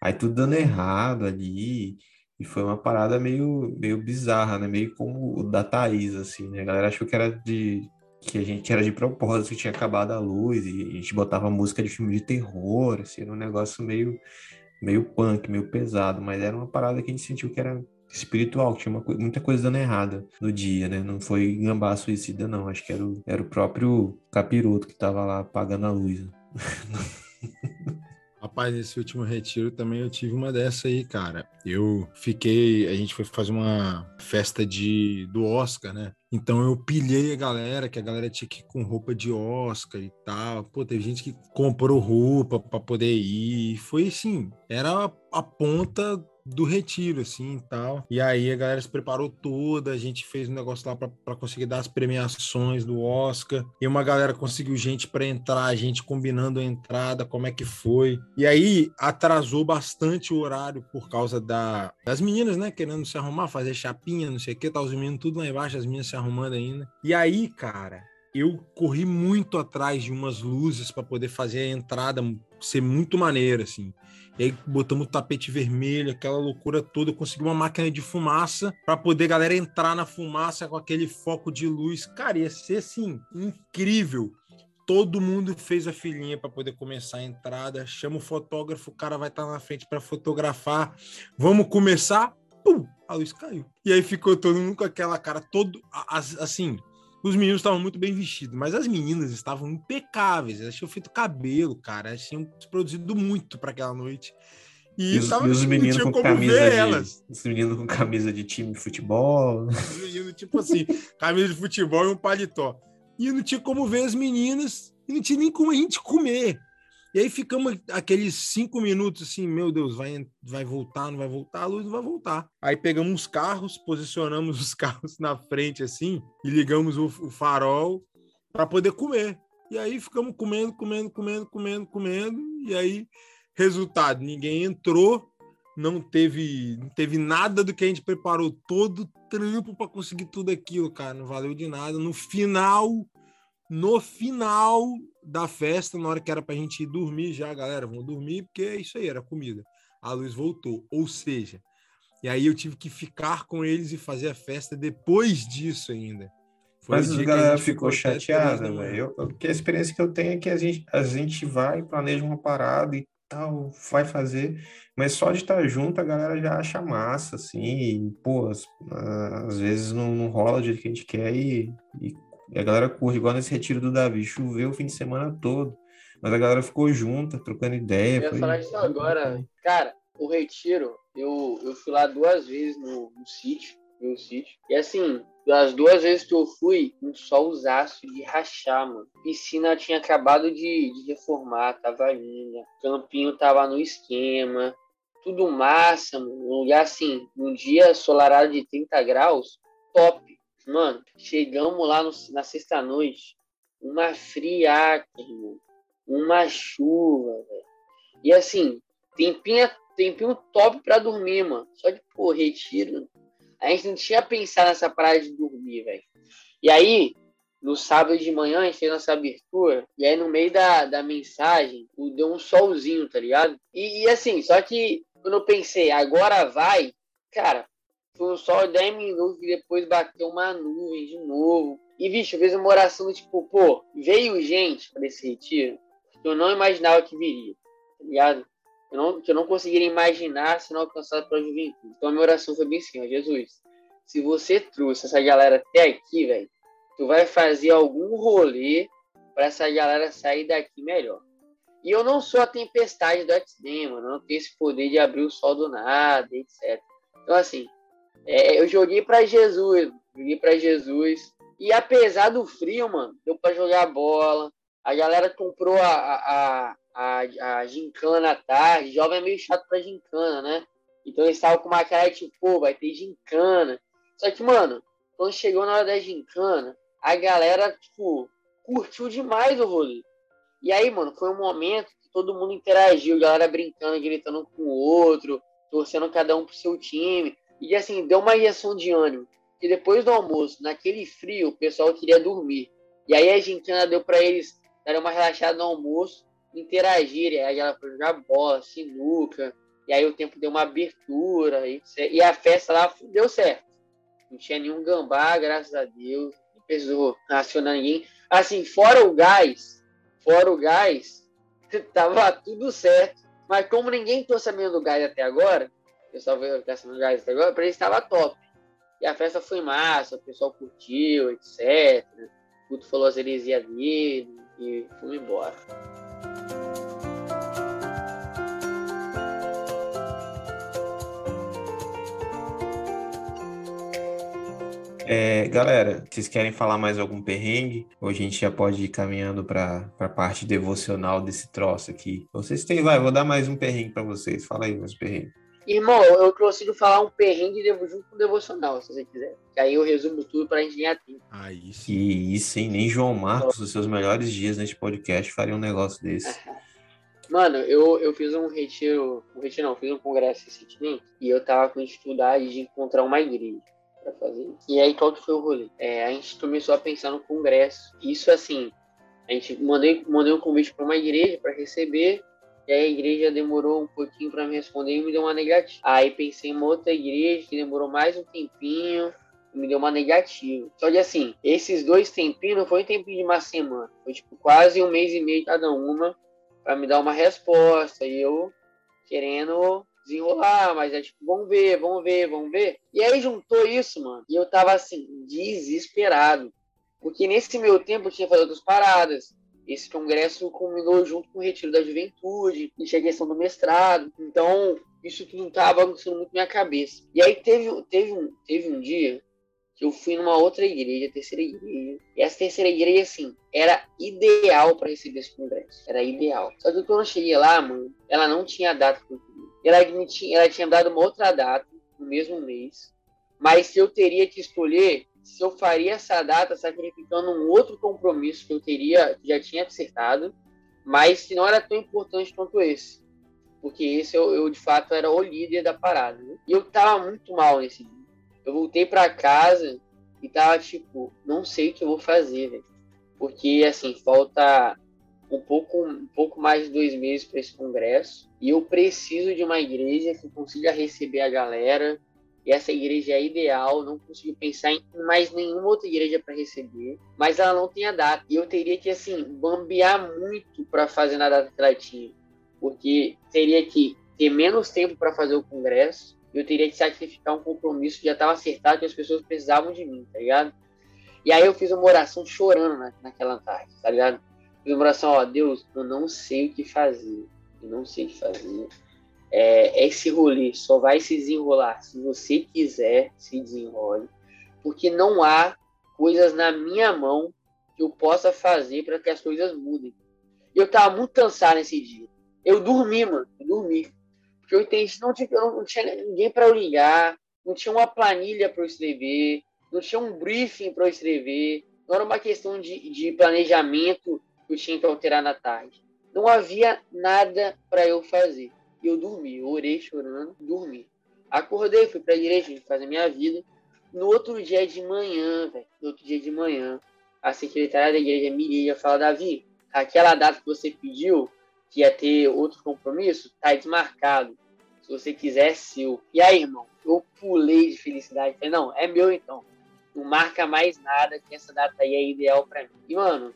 S1: Aí tudo dando errado ali, e foi uma parada meio, meio bizarra, né? Meio como o da Thaís, assim, né? A galera achou que era de, que a gente era de propósito, que tinha acabado a luz, e a gente botava música de filme de terror, assim, era um negócio meio, meio punk, meio pesado, mas era uma parada que a gente sentiu que era espiritual, que tinha uma, muita coisa dando errada no dia, né? Não foi gambá suicida, não, acho que era o, era o próprio capiroto que tava lá apagando a luz.
S2: Rapaz, nesse último retiro também eu tive uma dessa aí, cara. Eu fiquei, a gente foi fazer uma festa de do Oscar, né? Então eu pilhei a galera, que a galera tinha que ir com roupa de Oscar e tal. Pô, teve gente que comprou roupa para poder ir. Foi assim, era a ponta do retiro, assim, e tal. E aí a galera se preparou toda, a gente fez um negócio lá para conseguir dar as premiações do Oscar. E uma galera conseguiu gente para entrar, a gente combinando a entrada, como é que foi. E aí atrasou bastante o horário por causa da, das meninas, né, querendo se arrumar, fazer chapinha, não sei o que, tá os meninos tudo lá embaixo, as meninas se arrumando ainda. E aí, cara, eu corri muito atrás de umas luzes para poder fazer a entrada ser muito maneira, assim. E aí botamos o tapete vermelho, aquela loucura toda. Eu consegui uma máquina de fumaça para poder a galera entrar na fumaça com aquele foco de luz. Cara, ia ser assim, incrível. Todo mundo fez a filinha para poder começar a entrada. Chama o fotógrafo, o cara vai estar na frente para fotografar. Vamos começar? Pum, a luz caiu. E aí ficou todo mundo com aquela cara todo assim, os meninos estavam muito bem vestidos, mas as meninas estavam impecáveis. Elas tinham feito cabelo, cara. Elas tinham se produzido muito para aquela noite. E,
S1: E os,
S2: tava-
S1: e os
S2: não
S1: meninos
S2: tinha
S1: com
S2: como
S1: camisa
S2: ver
S1: de,
S2: elas.
S1: os meninos com camisa de time de futebol.
S2: Os meninos, tipo assim, camisa de futebol e um paletó. E não tinha como ver as meninas, e não tinha nem como a gente comer. E aí ficamos aqueles cinco minutos assim, meu Deus, vai, vai voltar, não vai voltar, a luz não vai voltar. Aí pegamos os carros, posicionamos os carros na frente assim, e ligamos o, o farol para poder comer. E aí ficamos comendo, comendo, comendo, comendo, comendo. E aí, resultado, ninguém entrou, não teve, não teve nada do que a gente preparou, todo trampo para conseguir tudo aquilo, cara, não valeu de nada. No final, no final da festa, na hora que era pra gente ir dormir já, galera, vamos dormir, porque é isso aí, era comida. A luz voltou, ou seja, e aí eu tive que ficar com eles e fazer a festa depois disso ainda. Foi
S1: Mas a galera ficou
S2: três
S1: chateada, velho. Porque a experiência que eu tenho é que a gente, a gente vai, planeja uma parada e tal, vai fazer, mas só de estar junto a galera já acha massa, assim, e, pô, às, às vezes não, não rola do jeito que a gente quer e, e a galera curte, igual nesse retiro do Davi, choveu o fim de semana todo, mas a galera ficou junta, trocando ideia.
S3: Eu ia
S1: foi-
S3: falar disso agora. Cara, o retiro, eu, eu fui lá duas vezes no, no sítio, no sítio. E assim, das duas vezes que eu fui, um solzaço de rachar, mano. Piscina tinha acabado de, de reformar, tava linda. Campinho tava no esquema. Tudo massa, mano. Um lugar assim, um dia solarado de 30 graus, top. Mano, chegamos lá no- na sexta-noite, uma friaca, irmão. Uma chuva, velho. E assim, tempinho, tempinho top pra dormir, mano. Só que, pô, retiro. A gente não tinha pensado nessa parada de dormir, velho. E aí, no sábado de manhã, a gente fez nossa abertura. E aí, no meio da, da mensagem, deu um solzinho, tá ligado? E, e assim, só que quando eu pensei, agora vai, cara, foi de 10 minutos e depois bateu uma nuvem de novo. E, bicho, fiz uma oração tipo, pô, veio gente pra esse retiro que eu não imaginava que viria, tá ligado? Eu não, que eu não conseguiria imaginar sendo alcançado pela juventude. Então a minha oração foi bem assim, ó, Jesus, se você trouxe essa galera até aqui, velho, tu vai fazer algum rolê para essa galera sair daqui melhor. E eu não sou a tempestade do X-Men, mano, eu não tenho esse poder de abrir o sol do nada, etc. Então assim, é, eu joguei para Jesus, joguei para Jesus. E apesar do frio, mano, deu para jogar bola, a galera comprou a, a, a, a gincana à tarde. Jovem é meio chato pra gincana, né? Então eles estavam com uma cara tipo, pô, vai ter gincana. Só que, mano, quando chegou na hora da gincana, a galera, tipo, curtiu demais o rolê. E aí, mano, foi um momento que todo mundo interagiu, galera brincando, gritando com o outro, torcendo cada um pro seu time. E assim, deu uma injeção de ânimo. Que depois do almoço, naquele frio, o pessoal queria dormir. E aí a gincana deu para eles darem uma relaxada no almoço, interagirem. Aí ela foi jogar bola, sinuca. E aí o tempo deu uma abertura. E, e a festa lá deu certo. Não tinha nenhum gambá, graças a Deus. Não precisou acionar ninguém. Assim, fora o gás, fora o gás, tava tudo certo. Mas como ninguém tô sabendo do gás até agora, o pessoal veio testando gás até agora, para eles estava top. E a festa foi massa, o pessoal curtiu, etc. O Guto falou as heresias dele e fomos embora.
S1: É, galera, vocês querem falar mais algum perrengue? Ou a gente já pode ir caminhando para a parte devocional desse troço aqui? Vocês têm, vai, vou dar mais um perrengue para vocês. Fala aí, meus perrengues.
S3: Irmão, eu consigo falar um perrengue junto com o devocional, se você quiser. Que aí eu resumo tudo para a gente ganhar tempo.
S1: Aí sim. Que isso, hein? Nem João Marcos, os seus melhores dias neste podcast, faria um negócio desse.
S3: Mano, eu, eu fiz um retiro, um retiro não, fiz um congresso recentemente e eu tava com dificuldade de encontrar uma igreja para fazer. E aí, qual que foi o rolê? É, a gente começou a pensar no congresso. Isso, assim, a gente mandei, mandei um convite para uma igreja para receber, e aí a igreja demorou um pouquinho para me responder e me deu uma negativa. Aí pensei em outra igreja que demorou mais um tempinho e me deu uma negativa. Só que assim, esses dois tempinhos não foi um tempinho de uma semana, foi tipo quase um mês e meio cada uma para me dar uma resposta. E eu querendo desenrolar, mas é tipo, vamos ver, vamos ver, vamos ver. E aí juntou isso, mano, e eu tava assim, desesperado. Porque nesse meu tempo eu tinha feito outras paradas. Esse congresso culminou junto com o retiro da juventude, e a questão do mestrado. Então, isso tudo tava acontecendo muito minha cabeça. E aí teve, teve, um, teve um dia que eu fui numa outra igreja, terceira igreja. E essa terceira igreja, assim, era ideal para receber esse congresso. Era ideal. Só que quando eu cheguei lá, mano, ela não tinha data para ela, ela tinha dado uma outra data, no mesmo mês, mas eu teria que escolher se eu faria essa data sacrificando um outro compromisso que eu teria, já tinha acertado, mas que não era tão importante quanto esse. Porque esse eu, eu de fato era o líder da parada. Né? E eu tava muito mal nesse dia. Eu voltei para casa e tava tipo, não sei o que eu vou fazer. Porque assim, falta um pouco, um pouco mais de dois meses para esse congresso e eu preciso de uma igreja que consiga receber a galera. Essa igreja é ideal, não consigo pensar em mais nenhuma outra igreja para receber, mas ela não tem a data. E eu teria que, assim, bambear muito para fazer na data que ela tinha, porque teria que ter menos tempo para fazer o congresso, eu teria que sacrificar um compromisso que já estava acertado que as pessoas precisavam de mim, tá ligado? E aí eu fiz uma oração chorando na, naquela tarde, tá ligado? Fiz uma oração, ó, Deus, eu não sei o que fazer e não sei o que fazer. É, esse rolê só vai se desenrolar se você quiser se desenrole, porque não há coisas na minha mão que eu possa fazer para que as coisas mudem. Eu tava muito cansado nesse dia. Eu dormi, mano, eu dormi. Porque eu entendi, não tinha, não tinha ninguém para eu ligar, não tinha uma planilha para eu escrever, não tinha um briefing para eu escrever, não era uma questão de, de planejamento que eu tinha que alterar na tarde. Não havia nada para eu fazer. E eu dormi, eu orei chorando, dormi. Acordei, fui para a igreja fazer minha vida. No outro dia de manhã, velho, no outro dia de manhã, a secretária da igreja me liga e fala: Davi, aquela data que você pediu, que ia ter outro compromisso, tá desmarcado. Se você quiser, é seu. E aí, irmão, eu pulei de felicidade. Falei: não, é meu então. Não marca mais nada, que essa data aí é ideal para mim. E, mano,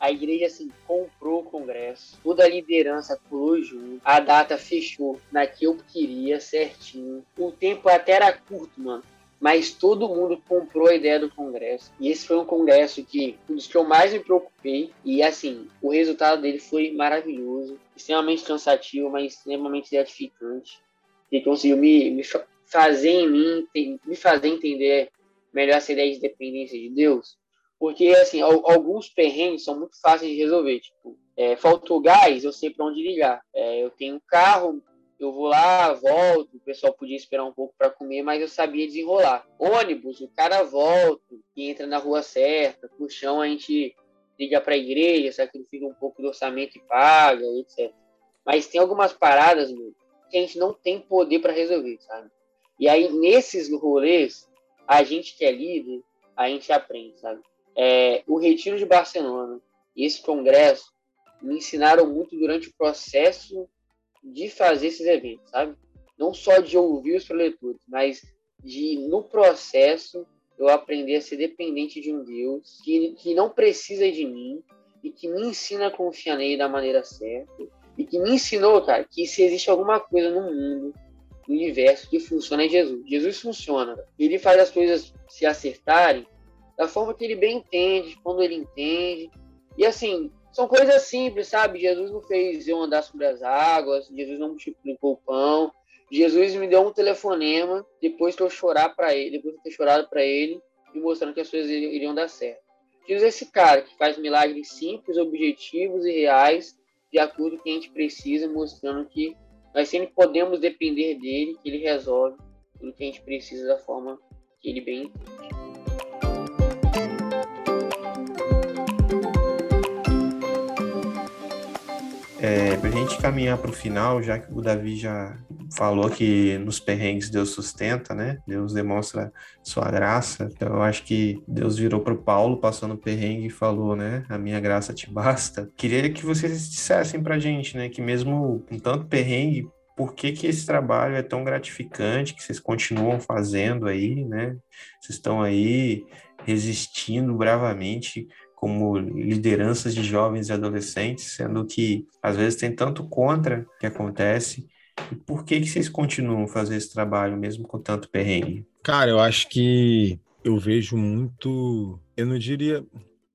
S3: a igreja assim comprou o congresso, toda a liderança pulou junto, a data fechou na que eu queria certinho. O tempo até era curto, mano. Mas todo mundo comprou a ideia do congresso. E esse foi um congresso que, um dos que eu mais me preocupei. E assim, o resultado dele foi maravilhoso. Extremamente cansativo, mas extremamente gratificante. Ele conseguiu me, me fazer em mim, me fazer entender melhor essa ideia de dependência de Deus Porque, assim, alguns perrengues são muito fáceis de resolver. Tipo, é, faltou gás, eu sei para onde ligar. É, eu tenho um carro, eu vou lá, volto, o pessoal podia esperar um pouco para comer, mas eu sabia desenrolar. Ônibus, o cara volta e entra na rua certa, puxão a gente liga para a igreja, sacrifica um pouco do orçamento e paga, etc. Mas tem algumas paradas meu, que a gente não tem poder para resolver, sabe? E aí, nesses rolês, a gente que é líder, a gente aprende, sabe? É, o Retiro de Barcelona e esse congresso me ensinaram muito durante o processo de fazer esses eventos, sabe? Não só de ouvir os preletores, mas de, no processo, eu aprender a ser dependente de um Deus que, que não precisa de mim e que me ensina a confiar nele da maneira certa e que me ensinou, cara, que se existe alguma coisa no mundo, no universo que funciona é Jesus. Jesus funciona. Ele faz as coisas se acertarem da forma que ele bem entende, quando ele entende. E assim, são coisas simples, sabe? Jesus não fez eu andar sobre as águas, Jesus não multiplicou o pão, Jesus me deu um telefonema depois que eu chorar para ele, depois de ter chorado para ele, e mostrando que as coisas iriam dar certo. Jesus é esse cara que faz milagres simples, objetivos e reais, de acordo com o que a gente precisa, mostrando que nós sempre podemos depender dele, que ele resolve tudo que a gente precisa da forma que ele bem entende.
S1: É, para a gente caminhar para o final, já que o Davi já falou que nos perrengues Deus sustenta, né? Deus demonstra sua graça. Então eu acho que Deus virou para o Paulo passando o perrengue e falou, né? A minha graça te basta. Queria que vocês dissessem para a gente, né? Que mesmo com tanto perrengue, por que, que esse trabalho é tão gratificante, que vocês continuam fazendo aí, né? Vocês estão aí resistindo bravamente como lideranças de jovens e adolescentes, sendo que às vezes tem tanto contra que acontece. E por que que vocês continuam fazendo esse trabalho mesmo com tanto perrengue?
S2: Cara, eu acho que eu vejo muito, eu não diria,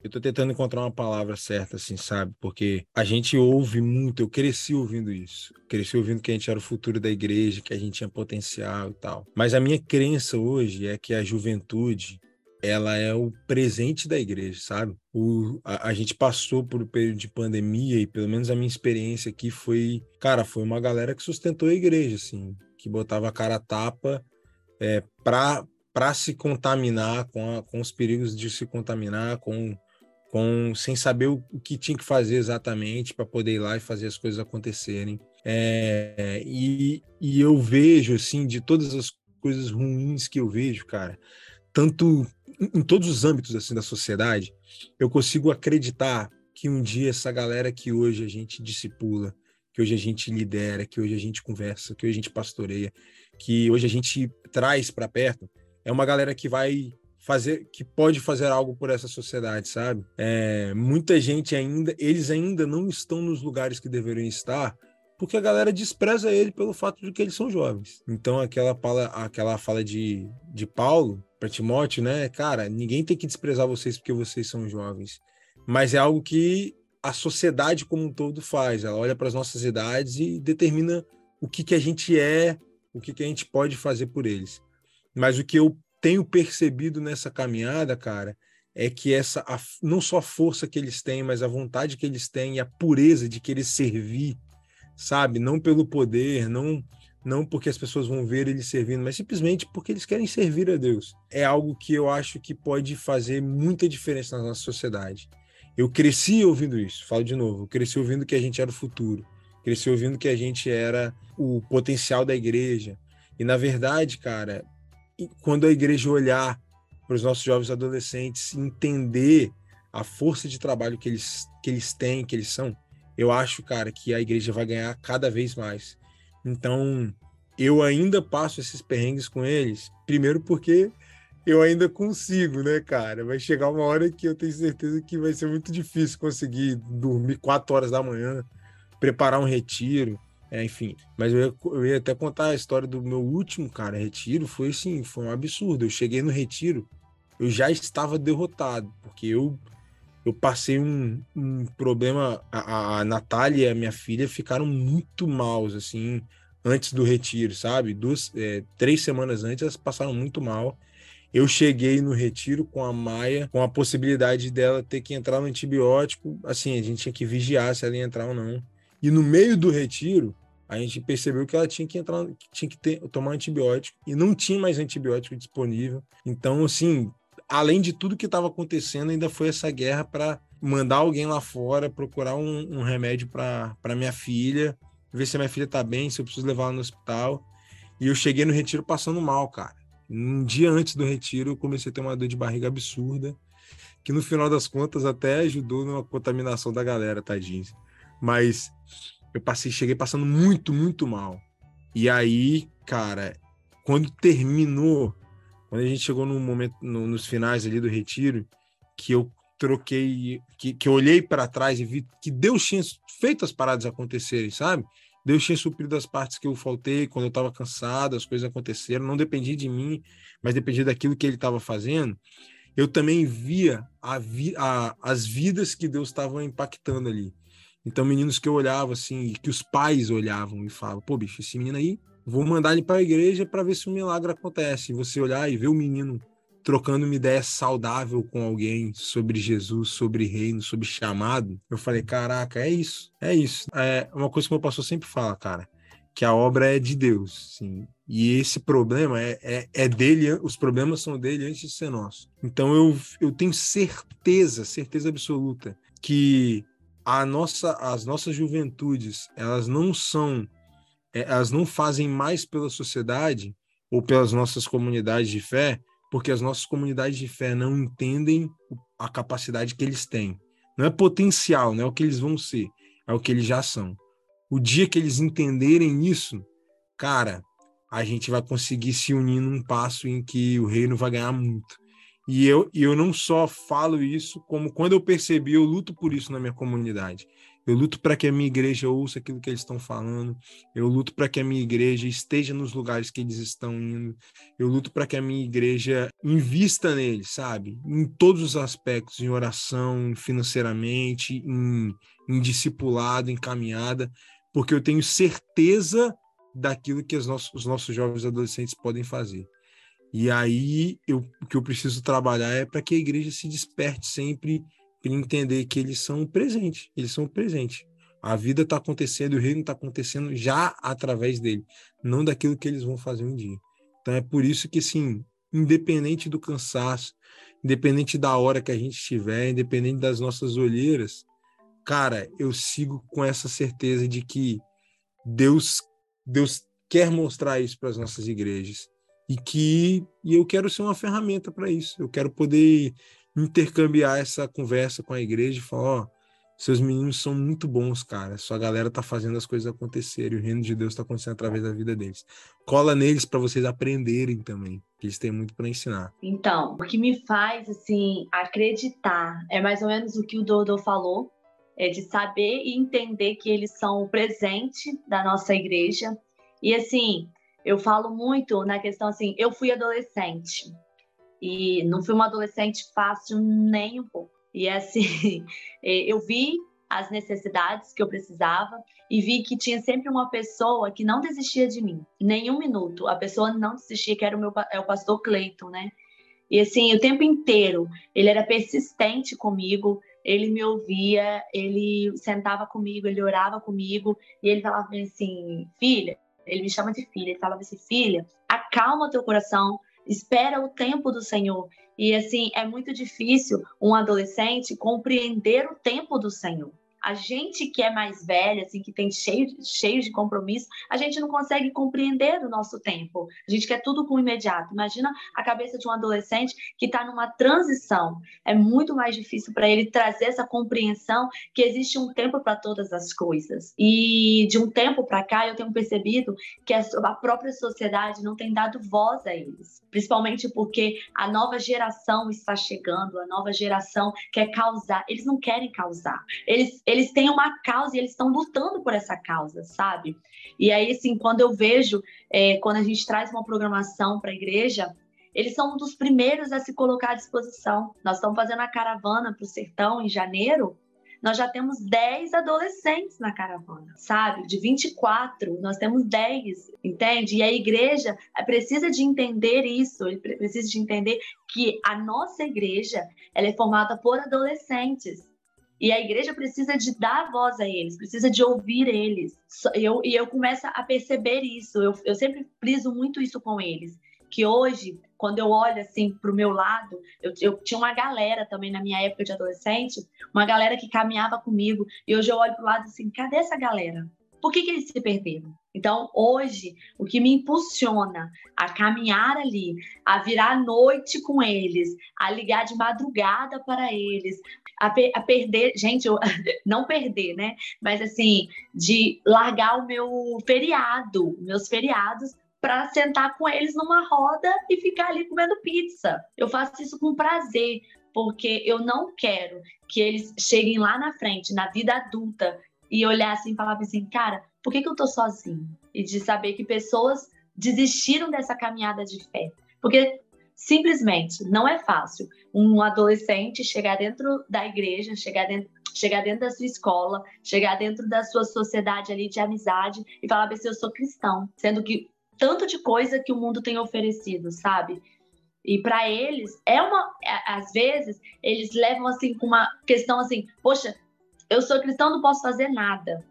S2: eu tô tentando encontrar uma palavra certa, assim, sabe? Porque a gente ouve muito, eu cresci ouvindo isso. Cresci ouvindo que a gente era o futuro da igreja, que a gente tinha potencial e tal. Mas a minha crença hoje é que a juventude, ela é o presente da igreja, sabe? O, a, a, gente passou por um período de pandemia e pelo menos a minha experiência aqui foi, cara, foi uma galera que sustentou a igreja, assim, que botava a cara a tapa é, para para se contaminar com, a, com os perigos de se contaminar, com, com sem saber o, o que tinha que fazer exatamente para poder ir lá e fazer as coisas acontecerem. É, e, e eu vejo, assim, de todas as coisas ruins que eu vejo, cara, tanto em todos os âmbitos assim da sociedade, eu consigo acreditar que um dia essa galera que hoje a gente discipula, que hoje a gente lidera, que hoje a gente conversa, que hoje a gente pastoreia, que hoje a gente traz para perto, é uma galera que vai fazer, que pode fazer algo por essa sociedade, sabe? É, muita gente ainda, eles ainda não estão nos lugares que deveriam estar, porque a galera despreza ele pelo fato de que eles são jovens. Então aquela fala, aquela fala de, de Paulo para Timóteo, né? Cara, ninguém tem que desprezar vocês porque vocês são jovens. Mas é algo que a sociedade como um todo faz. Ela olha para as nossas idades e determina o que, que a gente é, o que, que a gente pode fazer por eles. Mas o que eu tenho percebido nessa caminhada, cara, é que essa a, não só a força que eles têm, mas a vontade que eles têm e a pureza de querer servir, sabe? Não pelo poder, não não porque as pessoas vão ver eles servindo, mas simplesmente porque eles querem servir a Deus. É algo que eu acho que pode fazer muita diferença na nossa sociedade. Eu cresci ouvindo isso, falo de novo, eu cresci ouvindo que a gente era o futuro, cresci ouvindo que a gente era o potencial da igreja. E na verdade, cara, quando a igreja olhar para os nossos jovens adolescentes, entender a força de trabalho que eles, que eles têm, que eles são, eu acho, cara, que a igreja vai ganhar cada vez mais. Então, eu ainda passo esses perrengues com eles, primeiro porque eu ainda consigo, né, cara? Vai chegar uma hora que eu tenho certeza que vai ser muito difícil conseguir dormir quatro horas da manhã, preparar um retiro, é, enfim. Mas eu ia, eu ia, até contar a história do meu último, cara, retiro. Foi assim, foi um absurdo. Eu cheguei no retiro, eu já estava derrotado, porque eu eu passei um, um problema. A, a Natália e a minha filha ficaram muito maus, assim, antes do retiro, sabe? Duas, é, três semanas antes, elas passaram muito mal. Eu cheguei no retiro com a Maia, com a possibilidade dela ter que entrar no antibiótico. Assim, a gente tinha que vigiar se ela ia entrar ou não. E no meio do retiro, a gente percebeu que ela tinha que entrar, tinha que ter, tomar antibiótico e não tinha mais antibiótico disponível. Então, assim, além de tudo que estava acontecendo, ainda foi essa guerra para mandar alguém lá fora procurar um, um remédio para minha filha, ver se a minha filha tá bem, se eu preciso levar ela no hospital. E eu cheguei no retiro passando mal, cara. Um dia antes do retiro, eu comecei a ter uma dor de barriga absurda, que no final das contas até ajudou na contaminação da galera, tadinho. Mas eu passei, cheguei passando muito, muito mal. E aí, cara, quando terminou, quando a gente chegou no momento, no, nos finais ali do retiro, que eu troquei, que, que eu olhei para trás e vi que Deus tinha feito as paradas acontecerem, sabe? Deus tinha suprido as partes que eu faltei quando eu estava cansado, as coisas aconteceram, não dependia de mim, mas dependia daquilo que ele estava fazendo. Eu também via a vi, a, as vidas que Deus estava impactando ali. Então, meninos que eu olhava assim, que os pais olhavam e falavam: pô, bicho, esse menino aí, vou mandar ele para a igreja para ver se um milagre acontece. E você olhar e ver o menino trocando uma ideia saudável com alguém sobre Jesus, sobre reino, sobre chamado, eu falei: caraca, é isso, é isso. É uma coisa que meu pastor sempre fala, cara, que a obra é de Deus, sim. E esse problema é, é, é, dele, os problemas são dele antes de ser nosso. Então eu, eu tenho certeza, certeza absoluta, que a nossa, as nossas juventudes, elas não são, é, elas não fazem mais pela sociedade ou pelas nossas comunidades de fé, porque as nossas comunidades de fé não entendem a capacidade que eles têm. Não é potencial, não é o que eles vão ser, é o que eles já são. O dia que eles entenderem isso, cara, a gente vai conseguir se unir num passo em que o reino vai ganhar muito. E eu, eu não só falo isso, como quando eu percebi, eu luto por isso na minha comunidade. Eu luto para que a minha igreja ouça aquilo que eles estão falando. Eu luto para que a minha igreja esteja nos lugares que eles estão indo. Eu luto para que a minha igreja invista neles, sabe? Em todos os aspectos, em oração, financeiramente, em, em discipulado, em caminhada, porque eu tenho certeza daquilo que os nossos, os nossos jovens adolescentes podem fazer. E aí eu, o que eu preciso trabalhar é para que a igreja se desperte sempre para entender que eles são presente, eles são presente. A vida está acontecendo, o reino está acontecendo já através dele, não daquilo que eles vão fazer um dia. Então é por isso que, sim, independente do cansaço, independente da hora que a gente estiver, independente das nossas olheiras, cara, eu sigo com essa certeza de que Deus, Deus quer mostrar isso para as nossas igrejas e que e eu quero ser uma ferramenta para isso. Eu quero poder intercambiar essa conversa com a igreja e falar, ó, seus meninos são muito bons, cara. Sua galera tá fazendo as coisas acontecerem. O reino de Deus está acontecendo através da vida deles. Cola neles para vocês aprenderem também, que eles têm muito para ensinar.
S4: Então, o que me faz assim acreditar é mais ou menos o que o Dodo falou, é de saber e entender que eles são o presente da nossa igreja. E assim, eu falo muito na questão assim, eu fui adolescente e não fui uma adolescente fácil nem um pouco. E assim, eu vi as necessidades que eu precisava e vi que tinha sempre uma pessoa que não desistia de mim, nenhum minuto. A pessoa não desistia, que era o meu é o pastor Cleiton, né? E assim, o tempo inteiro ele era persistente comigo, ele me ouvia, ele sentava comigo, ele orava comigo e ele falava assim: "Filha, ele me chama de filha, ele falava assim, filha, acalma teu coração, espera o tempo do Senhor. E assim, é muito difícil um adolescente compreender o tempo do Senhor a gente que é mais velha, assim, que tem cheio, cheio de compromisso, a gente não consegue compreender o nosso tempo. A gente quer tudo com imediato. Imagina a cabeça de um adolescente que está numa transição. É muito mais difícil para ele trazer essa compreensão que existe um tempo para todas as coisas. E de um tempo para cá, eu tenho percebido que a própria sociedade não tem dado voz a eles, principalmente porque a nova geração está chegando, a nova geração quer causar. Eles não querem causar. Eles, eles eles têm uma causa e eles estão lutando por essa causa, sabe? E aí, assim, quando eu vejo, é, quando a gente traz uma programação para a igreja, eles são um dos primeiros a se colocar à disposição. Nós estamos fazendo a caravana para o sertão em janeiro. nós já temos 10 adolescentes na caravana, sabe? De 24, nós temos 10, entende? E a igreja precisa de entender isso, precisa de entender que a nossa igreja, ela é formada por adolescentes. E a igreja precisa de dar voz a eles, precisa de ouvir eles. Eu, e eu começo a perceber isso, eu, eu sempre friso muito isso com eles. Que hoje, quando eu olho assim para o meu lado, eu, eu, tinha uma galera também na minha época de adolescente, uma galera que caminhava comigo, e hoje eu olho para o lado assim: cadê essa galera? Por que, que eles se perderam? Então, hoje, o que me impulsiona a caminhar ali, a virar noite com eles, a ligar de madrugada para eles, a, per a perder, gente, eu, não perder, né? Mas assim, de largar o meu feriado, meus feriados, para sentar com eles numa roda e ficar ali comendo pizza. Eu faço isso com prazer, porque eu não quero que eles cheguem lá na frente, na vida adulta, e olhar assim e falar assim, cara, por que, que eu tô sozinho? E de saber que pessoas desistiram dessa caminhada de fé. Porque simplesmente não é fácil um adolescente chegar dentro da igreja, chegar dentro, chegar dentro da sua escola, chegar dentro da sua sociedade ali de amizade e falar assim, eu sou cristão, sendo que tanto de coisa que o mundo tem oferecido, sabe? E para eles é uma, às vezes eles levam assim com uma questão assim, poxa, eu sou cristão, não posso fazer nada.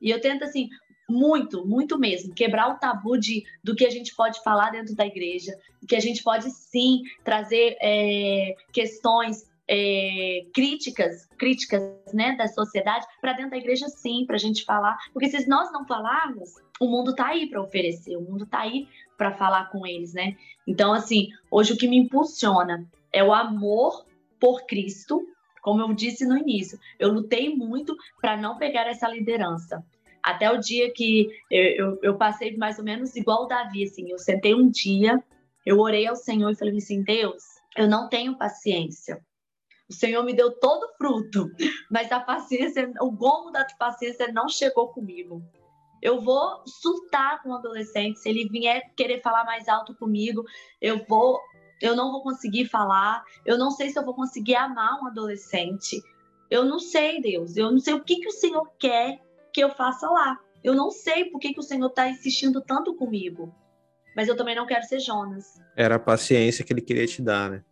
S4: E eu tento assim, muito, muito mesmo, quebrar o tabu de, do que a gente pode falar dentro da igreja, que a gente pode sim trazer é, questões é, críticas, críticas né, da sociedade para dentro da igreja sim, para a gente falar, porque se nós não falarmos, o mundo está aí para oferecer, o mundo está aí para falar com eles, né? Então, assim, hoje o que me impulsiona é o amor por Cristo, como eu disse no início, eu lutei muito para não pegar essa liderança. Até o dia que eu, eu, eu, passei mais ou menos igual o Davi, assim, eu sentei um dia, eu orei ao Senhor e falei assim, Deus, eu não tenho paciência. O Senhor me deu todo o fruto, mas a paciência, o gomo da paciência não chegou comigo. Eu vou surtar com o adolescente se ele vier querer falar mais alto comigo, eu vou eu não vou conseguir falar, eu não sei se eu vou conseguir amar um adolescente. Eu não sei, Deus, eu não sei o que, que o Senhor quer que eu faça lá. Eu não sei por que, que o Senhor está insistindo tanto comigo. Mas eu também não quero ser Jonas.
S1: Era a paciência que ele queria te dar, né?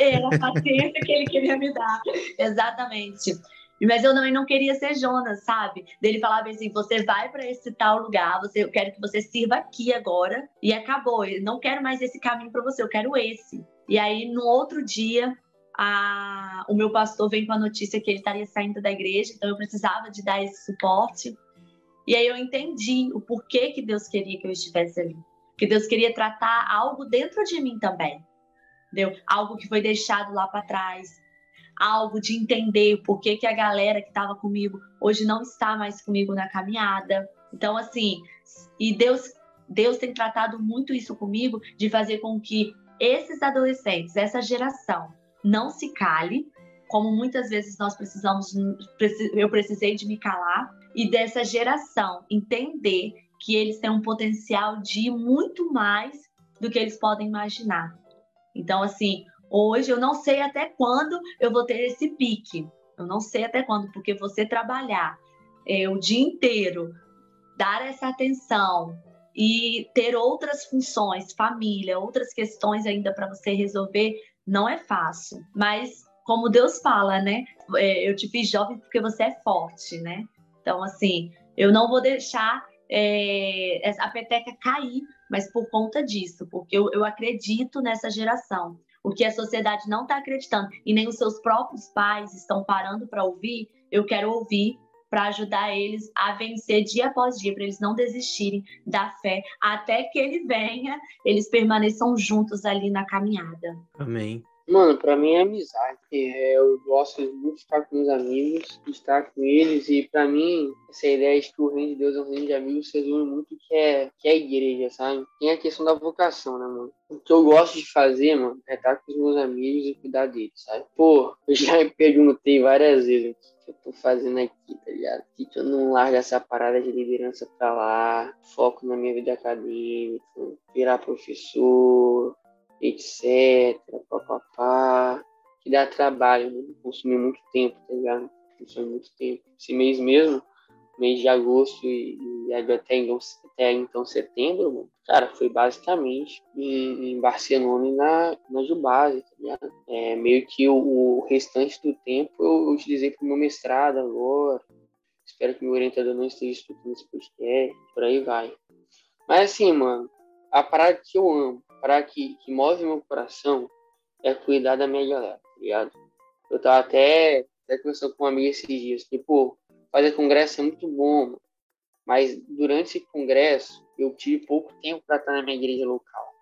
S4: Era a paciência que ele queria me dar. Exatamente. Mas eu também não queria ser Jonas, sabe? Dele falar assim: você vai para esse tal lugar, você, eu quero que você sirva aqui agora e acabou. Eu não quero mais esse caminho para você, eu quero esse. E aí, no outro dia, a, o meu pastor vem com a notícia que ele estaria saindo da igreja, então eu precisava de dar esse suporte. E aí eu entendi o porquê que Deus queria que eu estivesse ali. Que Deus queria tratar algo dentro de mim também. Entendeu? Algo que foi deixado lá para trás, algo de entender por que, que a galera que estava comigo hoje não está mais comigo na caminhada. Então, assim, e Deus, Deus tem tratado muito isso comigo, de fazer com que esses adolescentes, essa geração, não se cale, como muitas vezes nós precisamos, eu precisei de me calar, e dessa geração entender que eles têm um potencial de muito mais do que eles podem imaginar. Então, assim, Hoje eu não sei até quando eu vou ter esse pique. Eu não sei até quando, porque você trabalhar é, o dia inteiro, dar essa atenção e ter outras funções, família, outras questões ainda para você resolver, não é fácil. Mas como Deus fala, né? É, eu te fiz jovem porque você é forte, né? Então, assim, eu não vou deixar é, a peteca cair, mas por conta disso, porque eu, eu acredito nessa geração o que a sociedade não está acreditando e nem os seus próprios pais estão parando para ouvir, eu quero ouvir para ajudar eles a vencer dia após dia, para eles não desistirem da fé, até que ele venha, eles permaneçam juntos ali na caminhada.
S1: Amém.
S3: Mano, pra mim é amizade. É, eu gosto muito de estar com meus amigos, de estar com eles. E pra mim, essa ideia de que o reino de Deus é um reino de amigos resume muito que é, que é a igreja, sabe? Tem a questão da vocação, né, mano? O que eu gosto de fazer, mano, é estar com os meus amigos e cuidar deles, sabe? Pô, eu já me perguntei várias vezes o que eu tô fazendo aqui, tá ligado? Por que eu não largo essa parada de liderança pra lá? Foco na minha vida acadêmica, virar professor, etc, papapá, que dá trabalho, né? consumir muito tempo, tá ligado? Há muito tempo. Esse mês mesmo, mês de agosto e, e até, então, até então setembro, mano, cara, foi basicamente em, em, Barcelona e na, na Jubase, tá ligado? É, meio que o, o, restante do tempo eu, utilizei para o meu mestrado agora. Espero que meu orientador não esteja escutando esse podcast, por aí vai. Mas assim, mano, a parada que eu amo, a parada que, que move meu coração é cuidar da minha galera, tá ligado? Eu tava até, até conversando com uma amiga esses dias, pô, fazer congresso é muito bom, mas durante esse congresso eu tive pouco tempo para estar na minha igreja local.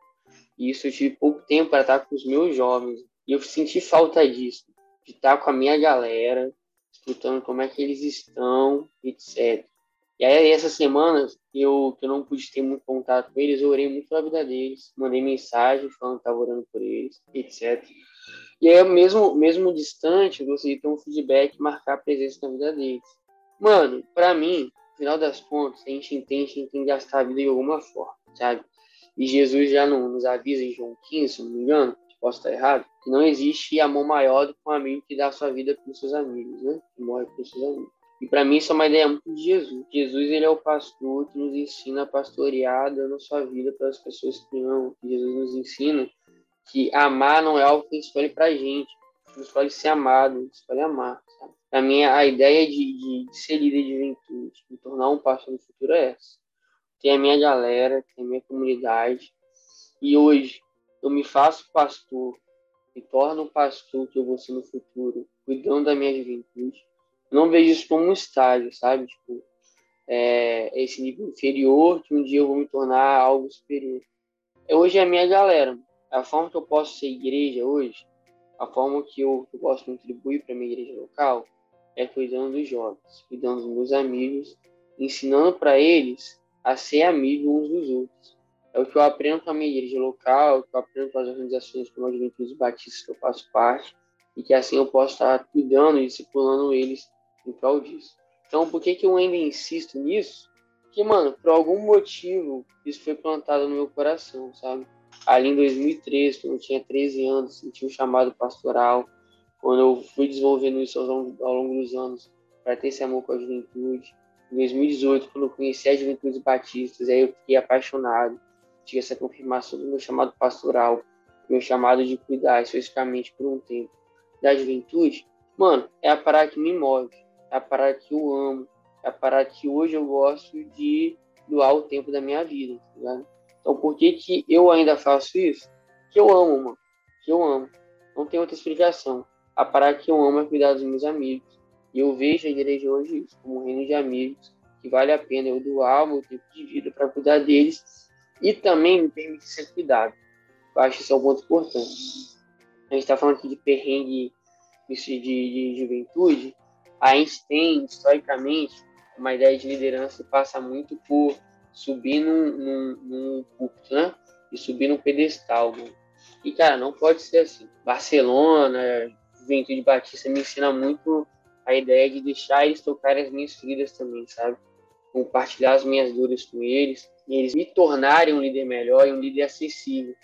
S3: E isso eu tive pouco tempo para estar com os meus jovens. E eu senti falta disso, de estar com a minha galera, escutando como é que eles estão, etc. E aí, essas semanas, eu, que eu não pude ter muito contato com eles, eu orei muito pela vida deles, mandei mensagem falando que estava orando por eles, etc. E aí, mesmo, mesmo distante, eu de ter um feedback, marcar a presença na vida deles. Mano, para mim, no final das contas, a gente entende, gente tem que gastar a vida de alguma forma, sabe? E Jesus já não, nos avisa em João 15, se não me engano, posso estar errado, que não existe amor maior do que um amigo que dá a sua vida pelos seus amigos, né? Que morre pelos seus amigos. E para mim isso é uma ideia muito de Jesus. Jesus ele é o pastor que nos ensina a pastorear, a sua vida para as pessoas que amam. Jesus nos ensina que amar não é algo que escolhe para a gente. Gente escolhe ser amado, gente escolhe amar. Para mim a ideia de, de, de, ser líder de juventude, de tornar um pastor no futuro é essa. Tem a minha galera, tem a minha comunidade. E hoje eu me faço pastor, me torno pastor que eu vou ser no futuro, cuidando da minha juventude não vejo isso como um estágio, sabe? Tipo, é, esse nível inferior que um dia eu vou me tornar algo superior. É, hoje é a minha galera. A forma que eu posso ser igreja hoje, a forma que eu, que eu posso contribuir para minha igreja local, é cuidando dos jovens, cuidando dos meus amigos, ensinando para eles a ser amigos uns dos outros. É o que eu aprendo com a minha igreja local, é o que eu aprendo com as organizações como a Juventude Batista que eu faço parte, e que assim eu posso estar cuidando e discipulando eles em prol disso. Então, por que, que eu ainda insisto nisso? Porque, mano, por algum motivo, isso foi plantado no meu coração, sabe? Ali em 2013, quando eu tinha 13 anos, senti um chamado pastoral, quando eu fui desenvolvendo isso ao longo, ao longo dos anos, para ter esse amor com a juventude. Em 2018, quando eu conheci a Juventude Batistas, aí eu fiquei apaixonado, tive essa confirmação do meu chamado pastoral, meu chamado de cuidar especificamente por um tempo da juventude. Mano, é a parada que me move é a parada que eu amo, é a parada que hoje eu gosto de doar o tempo da minha vida, tá ligado? Então, por que, que eu ainda faço isso? Que eu amo, mano. Que eu amo. Não tem outra explicação. A parada que eu amo é cuidar dos meus amigos. E eu vejo a igreja hoje isso, como um reino de amigos, que vale a pena eu doar o meu tempo de vida para cuidar deles e também me permitir ser cuidado. Eu acho que isso é um ponto importante. A gente está falando aqui de perrengue de, de, de juventude, a gente tem, historicamente, uma ideia de liderança que passa muito por subir num, num, num né? E subir num pedestal, mano. E, cara, não pode ser assim. Barcelona, Juventude Batista me ensina muito a ideia de deixar eles tocarem as minhas feridas também, sabe? Compartilhar as minhas dores com eles e eles me tornarem um líder melhor e um líder acessível.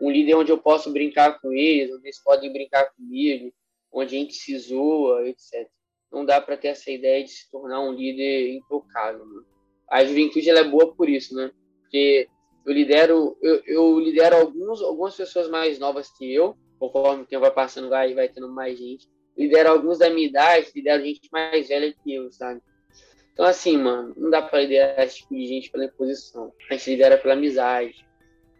S3: Um líder onde eu posso brincar com eles, onde eles podem brincar comigo, onde a gente se zoa, etc não dá para ter essa ideia de se tornar um líder intocável. Né? A juventude ela é boa por isso, né? Porque eu lidero, eu, eu, lidero alguns, algumas pessoas mais novas que eu, conforme o tempo vai passando, vai, vai tendo mais gente. lidero alguns da minha idade, lidero gente mais velha que eu, sabe? Então, assim, mano, não dá para liderar esse tipo de gente pela imposição. A gente lidera pela amizade,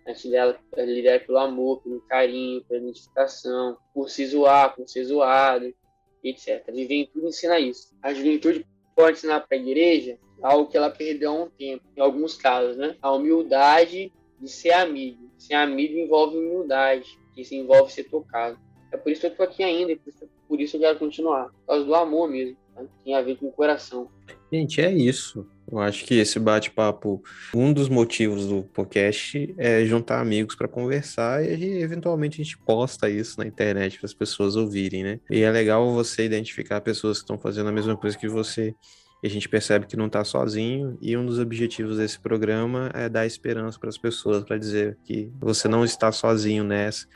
S3: a gente lidera, lidera pelo amor, pelo carinho, pela identificação, por se zoar, por ser zoado etc. A juventude ensina isso. A juventude pode ensinar para a igreja algo que ela perdeu há um tempo, em alguns casos, né? A humildade de ser amigo. Ser amigo envolve humildade, se envolve ser tocado. É por isso que eu estou aqui ainda, por isso eu quero continuar. Por causa do amor mesmo. Tá? Tem a ver com o coração.
S1: Gente, é isso. Eu acho que esse bate-papo, um dos motivos do podcast é juntar amigos para conversar e eventualmente a gente posta isso na internet para as pessoas ouvirem, né? E é legal você identificar pessoas que estão fazendo a mesma coisa que você. E a gente percebe que não está sozinho, e um dos objetivos desse programa é dar esperança para as pessoas, para dizer que você não está sozinho nessa,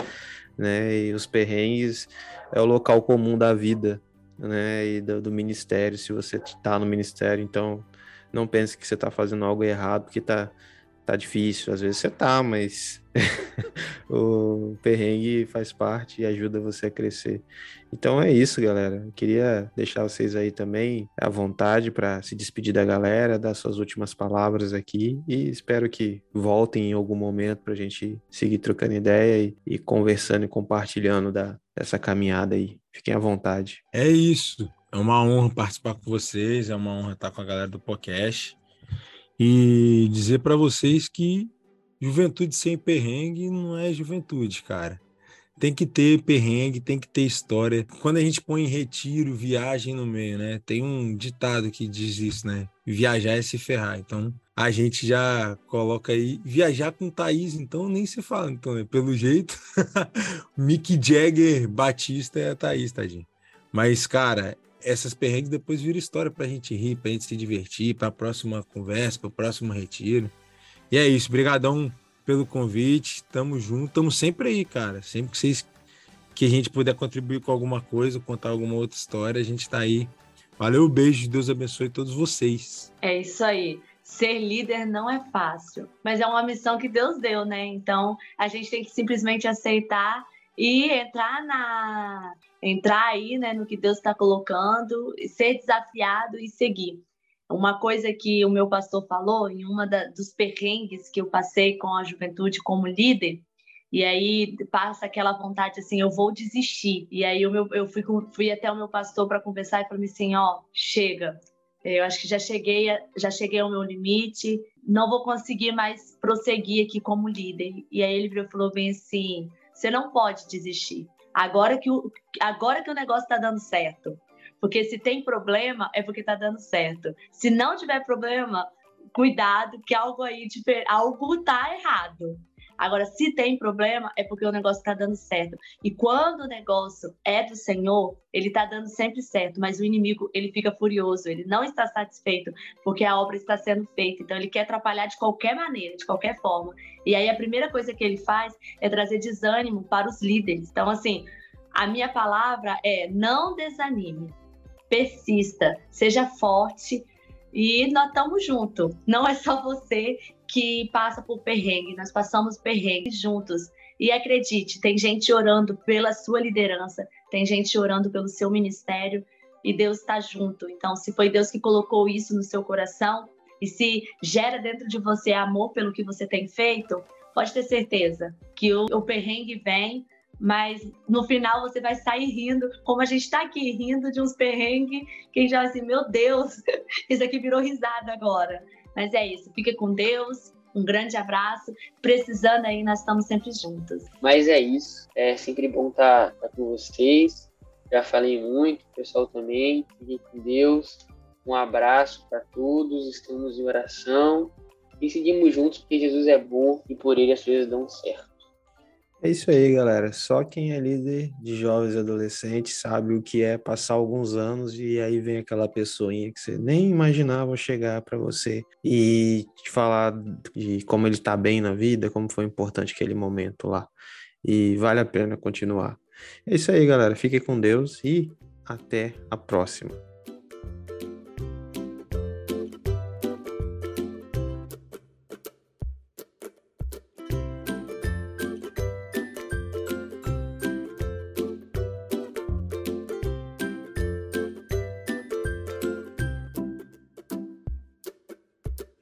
S1: né? E os perrengues é o local comum da vida, né, e do, do ministério, se você está no ministério, então não pense que você está fazendo algo errado, porque tá, tá difícil. Às vezes você tá, mas o perrengue faz parte e ajuda você a crescer. Então é isso, galera. Eu queria deixar vocês aí também à vontade para se despedir da galera, dar suas últimas palavras aqui e espero que voltem em algum momento para a gente seguir trocando ideia e, e conversando e compartilhando da, dessa caminhada aí. Fiquem à vontade.
S2: É isso. É uma honra participar com vocês, é uma honra estar com a galera do podcast e dizer para vocês que juventude sem perrengue não é juventude, cara. Tem que ter perrengue, tem que ter história. Quando a gente põe retiro, viagem no meio, né? Tem um ditado que diz isso, né? Viajar é se ferrar. Então, a gente já coloca aí viajar com Thaís, então nem se fala, então, né? pelo jeito, Mick Jagger Batista é a Thaís, tadinho. Mas, cara, essas perrengues depois viram história pra gente rir, pra gente se divertir, pra próxima conversa, pro próximo retiro. E é isso, brigadão pelo convite, tamo junto, tamo sempre aí, cara. Sempre que vocês que a gente puder contribuir com alguma coisa, contar alguma outra história, a gente tá aí. Valeu, beijo, Deus abençoe todos vocês.
S4: É isso aí. Ser líder não é fácil, mas é uma missão que Deus deu, né? Então a gente tem que simplesmente aceitar e entrar na entrar aí, né, no que Deus está colocando, ser desafiado e seguir. Uma coisa que o meu pastor falou em uma da, dos perrengues que eu passei com a juventude como líder, e aí passa aquela vontade assim, eu vou desistir. E aí o meu, eu fui, fui até o meu pastor para conversar e falei assim, ó, oh, chega. Eu acho que já cheguei, já cheguei ao meu limite, não vou conseguir mais prosseguir aqui como líder. E aí ele falou bem assim, você não pode desistir. Agora que o, agora que o negócio está dando certo. Porque se tem problema, é porque está dando certo. Se não tiver problema, cuidado, que algo aí algo está errado. Agora, se tem problema, é porque o negócio está dando certo. E quando o negócio é do Senhor, ele está dando sempre certo, mas o inimigo, ele fica furioso, ele não está satisfeito, porque a obra está sendo feita. Então, ele quer atrapalhar de qualquer maneira, de qualquer forma. E aí, a primeira coisa que ele faz é trazer desânimo para os líderes. Então, assim, a minha palavra é: não desanime, persista, seja forte e nós estamos juntos. Não é só você que passa por perrengue, nós passamos perrengue juntos. E acredite, tem gente orando pela sua liderança, tem gente orando pelo seu ministério e Deus está junto. Então, se foi Deus que colocou isso no seu coração e se gera dentro de você amor pelo que você tem feito, pode ter certeza que o, o perrengue vem, mas no final você vai sair rindo, como a gente está aqui rindo de uns perrengues, quem já assim, meu Deus, isso aqui virou risada agora. Mas é isso, fica com Deus, um grande abraço. Precisando aí, nós estamos sempre juntos.
S3: Mas é isso, é sempre bom estar, tá, tá com vocês. Já falei muito, pessoal também. Fiquem com Deus. Um abraço para todos, estamos em oração e seguimos juntos porque Jesus é bom e por ele as coisas dão certo.
S1: É isso aí, galera. Só quem é líder de jovens e adolescentes sabe o que é passar alguns anos e aí vem aquela pessoinha que você nem imaginava chegar para você e te falar de como ele está bem na vida, como foi importante aquele momento lá. E vale a pena continuar. É isso aí, galera. Fique com Deus e até a próxima.